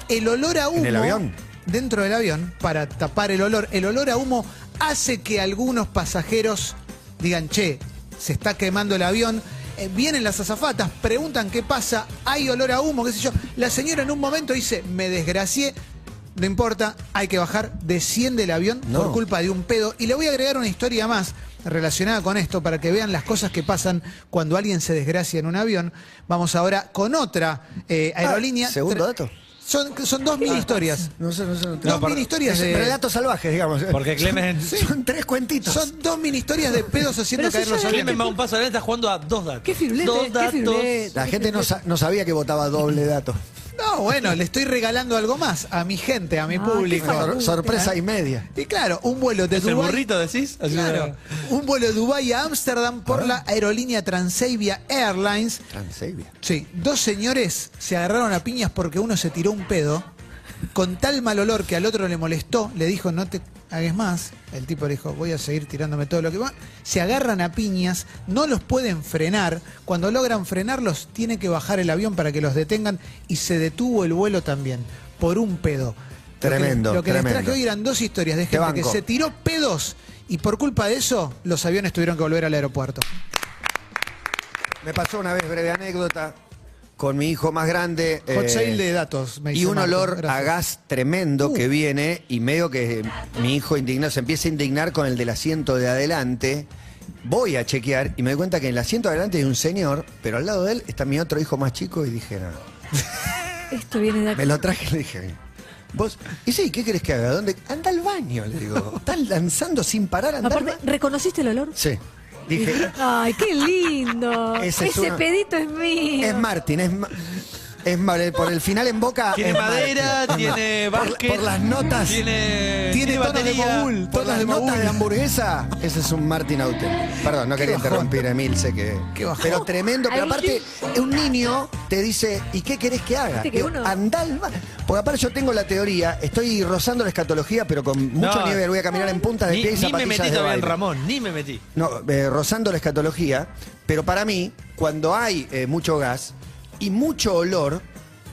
El olor a humo. el avión? Dentro del avión, para tapar el olor. El olor a humo hace que algunos pasajeros digan, che, se está quemando el avión. Eh, vienen las azafatas, preguntan qué pasa, hay olor a humo, qué sé yo. La señora en un momento dice, me desgracié, no importa, hay que bajar, desciende el avión No. por culpa de un pedo. Y le voy a agregar una historia más relacionada con esto para que vean las cosas que pasan cuando alguien se desgracia en un avión. Vamos ahora con otra eh, aerolínea. Ah, segundo dato. Son, son dos mini historias. No sé, no sé. No, Dos mini historias Es de. Relatos salvajes, digamos. Porque [LAUGHS] Clemen, Son tres cuentitos. Son dos mini historias de pedos haciendo Pero si caer los ya- aviones. Clemen va un paso adelante, está jugando a dos datos. Qué firulete, Dos qué datos. firulete. La gente no, sa- no sabía que votaba doble dato. No, bueno, le estoy regalando algo más a mi gente, a mi Ay, público. qué Sor- sorpresa y media. Y claro, un vuelo de ¿Es el Dubái. burrito decís? Así Claro, un vuelo de Dubái a Ámsterdam por la aerolínea Transavia Airlines. Transavia. Sí, dos señores se agarraron a piñas porque uno se tiró un pedo con tal mal olor que al otro le molestó, le dijo no te hagas más. El tipo le dijo voy a seguir tirándome todo lo que va. Se agarran a piñas, no los pueden frenar. Cuando logran frenarlos, tiene que bajar el avión para que los detengan y se detuvo el vuelo también por un pedo. Lo que- Tremendo, Lo que, les tremendo. traje hoy eran dos historias de Te gente que se tiró pedos y por culpa de eso los aviones tuvieron que volver al aeropuerto. Me pasó una vez breve anécdota con mi hijo más grande. Hot eh, sale de datos. Me y un Marco. olor a Gracias. Uh. gas tremendo que viene y medio que mi hijo indignado se empieza a indignar con el del asiento de adelante. Voy a chequear y me doy cuenta que en el asiento de adelante hay un señor, pero al lado de él está mi otro hijo más chico y dije, no. [LAUGHS] Esto viene de Me aquí. lo traje y le dije, vos, y sí, ¿qué querés que haga? ¿Dónde? Anda al baño, le digo. [LAUGHS] Están lanzando sin parar, anda al Aparte, baño. ¿reconociste el olor? Sí. Dije, Ay, qué lindo. Ese Ese, es uno- pedito es mío. es Martín, es, es Ma- por el final en boca. Tiene es madera, tiene Por- básquet. por las notas. Tiene, Tiene tonos de batería. mogul. Por Todas las de notas Mogul. de hamburguesa, ese es un Martin Auten. Perdón, no quería interrumpir a Emilce, que. Qué bajón. Pero tremendo, pero aparte, un niño te dice, ¿y qué querés que haga? Que Digo, uno- andá al ba- Porque aparte yo tengo la teoría, estoy rozando la escatología, pero con mucho No. nivel voy a caminar en punta de Ni, pie y ni me zapatillas metí de todavía en. Ramón, ni me metí. No, eh, rozando la escatología, pero para mí, cuando hay eh, mucho gas y mucho olor,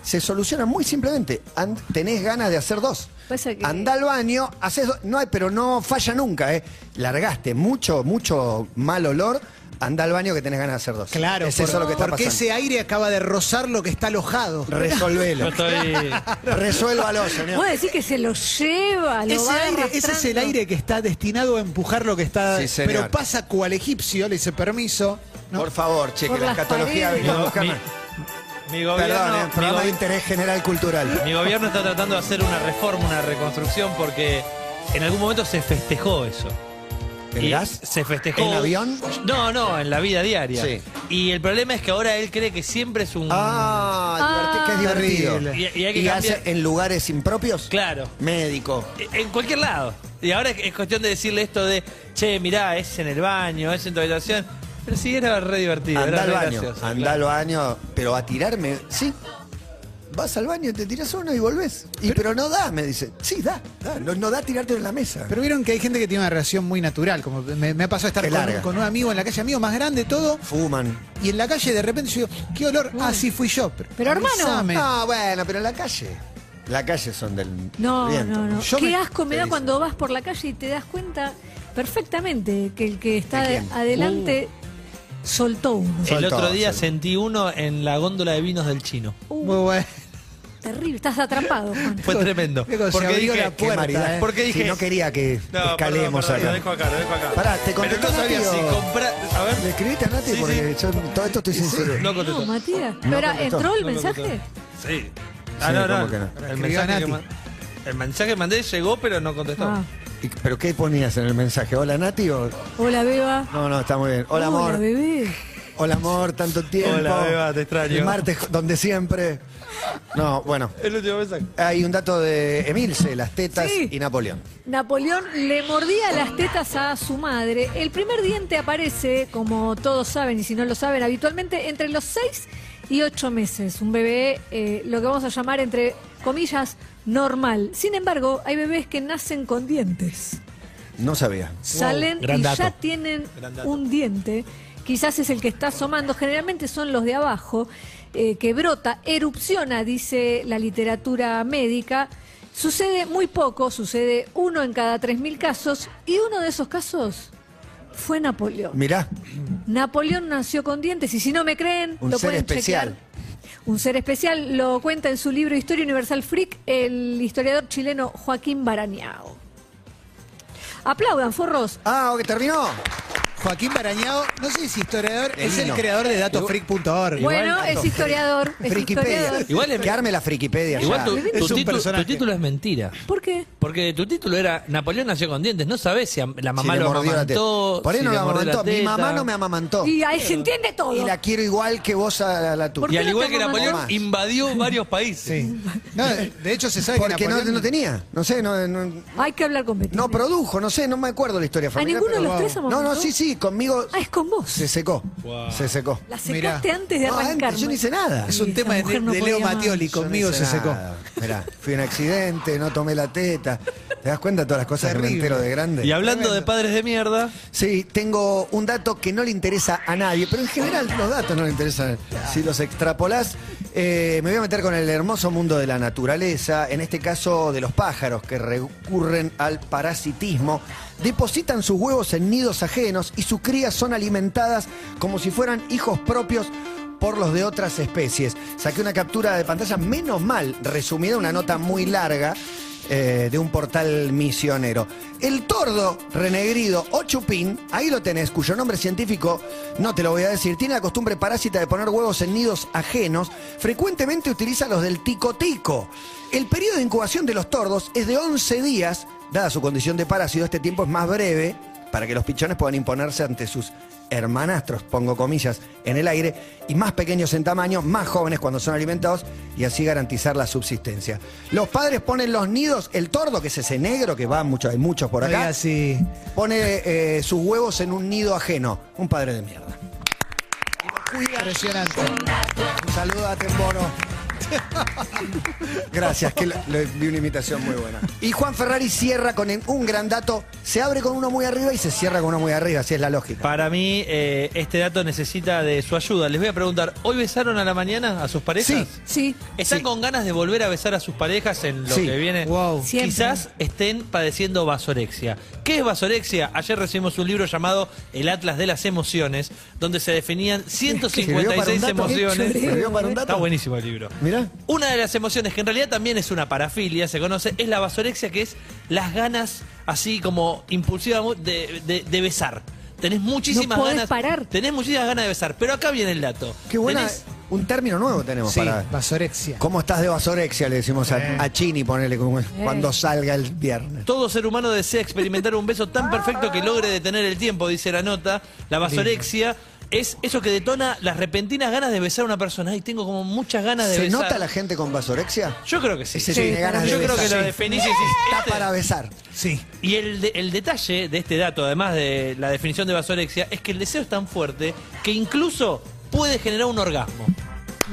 se soluciona muy simplemente. And- tenés ganas de hacer dos. Pasa que- Anda al baño, haces dos. No hay, pero no falla nunca, ¿eh? Largaste mucho, mucho mal olor, anda al baño que tenés ganas de hacer dos. Claro, es por- eso lo que está porque pasando. ese aire acaba de rozar lo que está alojado. Resolvelo. [LAUGHS] Estoy. [LAUGHS] Resuélvalo, señor. Vos decís que se lo lleva, lo Ese, va aire, ese es el arrastrando. aire que está destinado a empujar lo que está. Sí, señor. pero pasa cual egipcio, le dice permiso. ¿no? Por favor, che, Por que la las escatología paredes. venga a Mi, buscarme. Mi gobierno, Perdón, eh, mi programa de gobi- interés general cultural. mi gobierno está tratando de hacer una reforma, una reconstrucción, porque en algún momento se festejó eso. ¿El Y gas? Se festejó. ¿En avión? No, no, en la vida diaria. Sí. Y el problema es que ahora él cree que siempre es un. Ah, que es divertido. terrible. Y, y hay que ¿Y hace en lugares impropios? Claro. Médico. En cualquier lado. Y ahora es cuestión de decirle esto de, che, mirá, es en el baño, es en tu habitación. Pero sí, era re divertido. Anda era al re baño. gracioso, claro. al baño. Pero a tirarme, sí. Vas al baño, te tiras uno y volvés. Y pero, no da, me dice. Sí, da, da. No, no da tirarte en la mesa. Pero vieron que hay gente que tiene una relación muy natural. Como me, me ha pasado estar Es con, larga. con un amigo en la calle, amigo más grande, todo. Fuman. Y en la calle de repente yo digo, ¿qué olor? Ah, sí, fui yo. Pero, Pero, hermano. avísame. No, bueno, pero en la calle. La calle son del No, viento. no, no. Yo Qué me- asco me da dice. cuando vas por la calle y te das cuenta perfectamente que el que está ¿De quién? Soltó uno. El Soltó, otro día soltó. sentí uno en la góndola de vinos del chino. Muy bueno. Terrible, estás atrapado, Juan. Fue tremendo. Se Porque abrió dije, la Qué puerta, maridad. ¿eh? Porque dije- Si no quería que No, escalemos perdón, perdón, acá. Lo dejo acá, lo dejo acá. Pará, ¿te Pero contestó no sabía Nati si o- comprar. A ver. ¿Le escribiste a Nati? Sí, Porque yo todo esto estoy sincero. No contestó. No, Matías. No Pero, contestó. ¿entró el No mensaje? contestó. Sí. Ah, Sí, no, no. ¿cómo que no? El Escribió mensaje, que Nati. ma- el mensaje que mandé llegó, pero no contestó. Ah. ¿Pero qué ponías en el mensaje? ¿Hola Nati o...? Hola, Beba. No, no, está muy bien. Hola, amor. bebé. Hola, amor, tanto tiempo. Hola, Beba, te extraño. El martes, donde siempre. No, bueno. El último mensaje. Hay un dato de Emilce, las tetas Sí. y Napoleón. Napoleón le mordía las tetas a su madre. El primer diente aparece, como todos saben, y si no lo saben, habitualmente entre los 6 y 8 meses. Un bebé, eh, lo que vamos a llamar entre comillas, normal. Sin embargo, hay bebés que nacen con dientes. No sabía. Salen gran y dato. ya tienen Gran dato. un diente. Quizás es el que está asomando. Generalmente son los de abajo, eh, que brota, erupciona, dice la literatura médica. Sucede muy poco, sucede uno en cada 3.000 casos. Y uno de esos casos fue Napoleón. Mirá, Napoleón nació con dientes y si no me creen, Un lo ser pueden especial. chequear. Un ser especial lo cuenta en su libro Historia Universal Freak el historiador chileno Joaquín Barañao. Aplaudan, forros. Ah, que terminó. Joaquín Barañao, no sé si historiador, El es el creador de datosfreak.org. Bueno, es historiador. Es Frikipedia. historiador. Igual es- que arme la Frikipedia. Igual ya. tu, Es tu un título, personaje. tu título es mentira. ¿Por qué? Porque tu título era Napoleón nació con dientes. No sabes si a- la mamá le lo mordió la teta. amamantó. Por ahí si no le la mordió amamantó. Mi teta. mamá no me amamantó. Y ahí se entiende todo. Y la quiero igual que vos a la tuya. ¿Por Y al igual que Napoleón, amamantó? invadió [LAUGHS] varios países. Sí. No, de hecho se sabe Porque que no, Napoleón... no tenía. No sé, no, no, Hay que hablar con Betty. no produjo, no sé, no me acuerdo la historia familiar. ninguno de pero- los tres No, no, amamantó? sí, sí, conmigo Ah, es con vos. se secó. Se secó. La secaste antes de No, arrancar. antes, yo no hice nada. Es un tema de, no de Leo no conmigo se secó. Mirá, fui un accidente, no tomé la teta. ¿Te das cuenta de todas las cosas que me Terrible. entero de grande? Y hablando de padres de mierda, Sí, tengo un dato que no le interesa a nadie, pero en general los datos no le interesan. Si los extrapolás, eh, me voy a meter con el hermoso mundo de la naturaleza, en este caso de los pájaros que recurren al parasitismo, depositan sus huevos en nidos ajenos y sus crías son alimentadas como si fueran hijos propios por los de otras especies. Saqué una captura de pantalla, menos mal, resumida, una nota muy larga eh, de un portal misionero. El tordo renegrido o chupín, ahí lo tenés, cuyo nombre científico no te lo voy a decir, tiene la costumbre parásita de poner huevos en nidos ajenos, frecuentemente utiliza los del tico-tico. El periodo de incubación de los tordos es de 11 días, dada su condición de parásito, este tiempo es más breve para que los pichones puedan imponerse ante sus hermanastros, pongo comillas, en el aire, y más pequeños en tamaño, más jóvenes cuando son alimentados, y así garantizar la subsistencia. Los padres ponen los nidos, el tordo, que es ese negro, que va mucho, hay muchos por acá, así. pone eh, sus huevos en un nido ajeno. Un padre de mierda. Impresionante. Un saludo a Temboro. [LAUGHS] Gracias, que le, le di una imitación muy buena. Y Juan Ferrari cierra con en- un gran dato. Se abre con uno muy arriba y se cierra con uno muy arriba, así es la lógica. para mí eh, este dato necesita de su ayuda. Les voy a preguntar, ¿hoy besaron a la mañana a sus parejas? Sí. Sí. ¿Están Sí. con ganas de volver a besar a sus parejas en lo Sí. que viene? Wow. Siempre. Quizás estén padeciendo vasorexia. ¿Qué es vasorexia? Ayer recibimos un libro llamado El Atlas de las Emociones, donde se definían ¿Sirvió para un 156 dato? emociones. ¿Sirvió para un dato? Está buenísimo el libro. Mirá. Una de las emociones, que en realidad también es una parafilia, se conoce, es la vasorexia, que es las ganas así como impulsivas de, de- de besar. Tenés muchísimas podés ganas. parar. Tenés muchísimas ganas de besar. Pero acá viene el dato. Qué buena. Tenés- Un término nuevo tenemos Sí, para. vasorexia. ¿Cómo estás de vasorexia? Le decimos a, a Chini, ponele como- cuando salga el viernes. Todo ser humano desea experimentar un beso tan perfecto que logre detener el tiempo, dice la nota. La vasorexia es eso que detona las repentinas ganas de besar a una persona. Ay, tengo como muchas ganas de ¿Se besar. nota la gente con vasorexia? Yo creo que sí. Ese Sí, tiene ganas de Yo creo besar. que lo Sí. definís y decís, Está este- para besar. Sí. Y el, de- el detalle de este dato, además de la definición de vasorexia, es que el deseo es tan fuerte que incluso puede generar un orgasmo.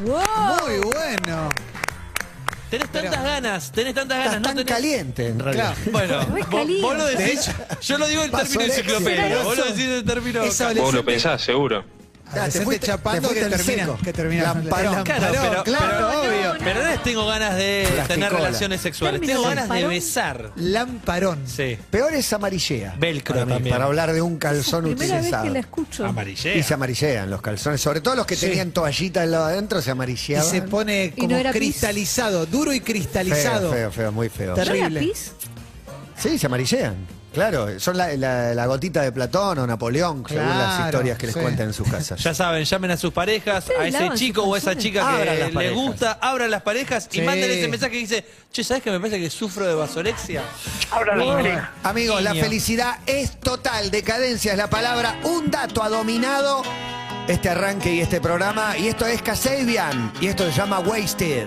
¡Wow! Muy bueno. Tenés tantas ganas, tenés tantas ganas, Estás no tan tenés... caliente, en realidad. Claro. [LAUGHS] Bueno, vos, vos lo De decís, yo lo digo en término Vasorexia. enciclopedia, vos lo decís en término... Es Vos lo pensás, seguro. Ah, te fuiste- chapando te que fuiste al termina, seco. que termina Lamparón. Claro, lamparón, pero, claro, pero- obvio. pero no es tengo ganas de Plasticola. tener relaciones sexuales, tengo ganas de besar. Lamparón. Sí. Peor es amarillea. Velcro para, mí, también. para hablar de un calzón Primera vez utilizado. que la escucho. Amarillea. Y se amarillean los calzones, sobre todo los que Sí. tenían toallita del lado adentro, se Y amarilleaban. se pone Y no como pis. cristalizado, duro y cristalizado. Feo, feo, feo, muy feo. Ter- ¿No era terrible. pis? Sí, se amarillean. Claro, son la, la- la gotita de Platón o Napoleón, según las historias que les sí. cuentan en sus casas. Ya saben, llamen a sus parejas, ¿Ustedes a ese chico o esa calzones? chica Abran que las les parejas. gusta, abran las parejas y manden ese mensaje que dice, che, ¿sabes que me parece que sufro de vasorexia? Niño. Amigos, la felicidad es total. Decadencia es la palabra. Un dato ha dominado este arranque y este programa. Y esto es Kasabian. Y esto se llama Wasted.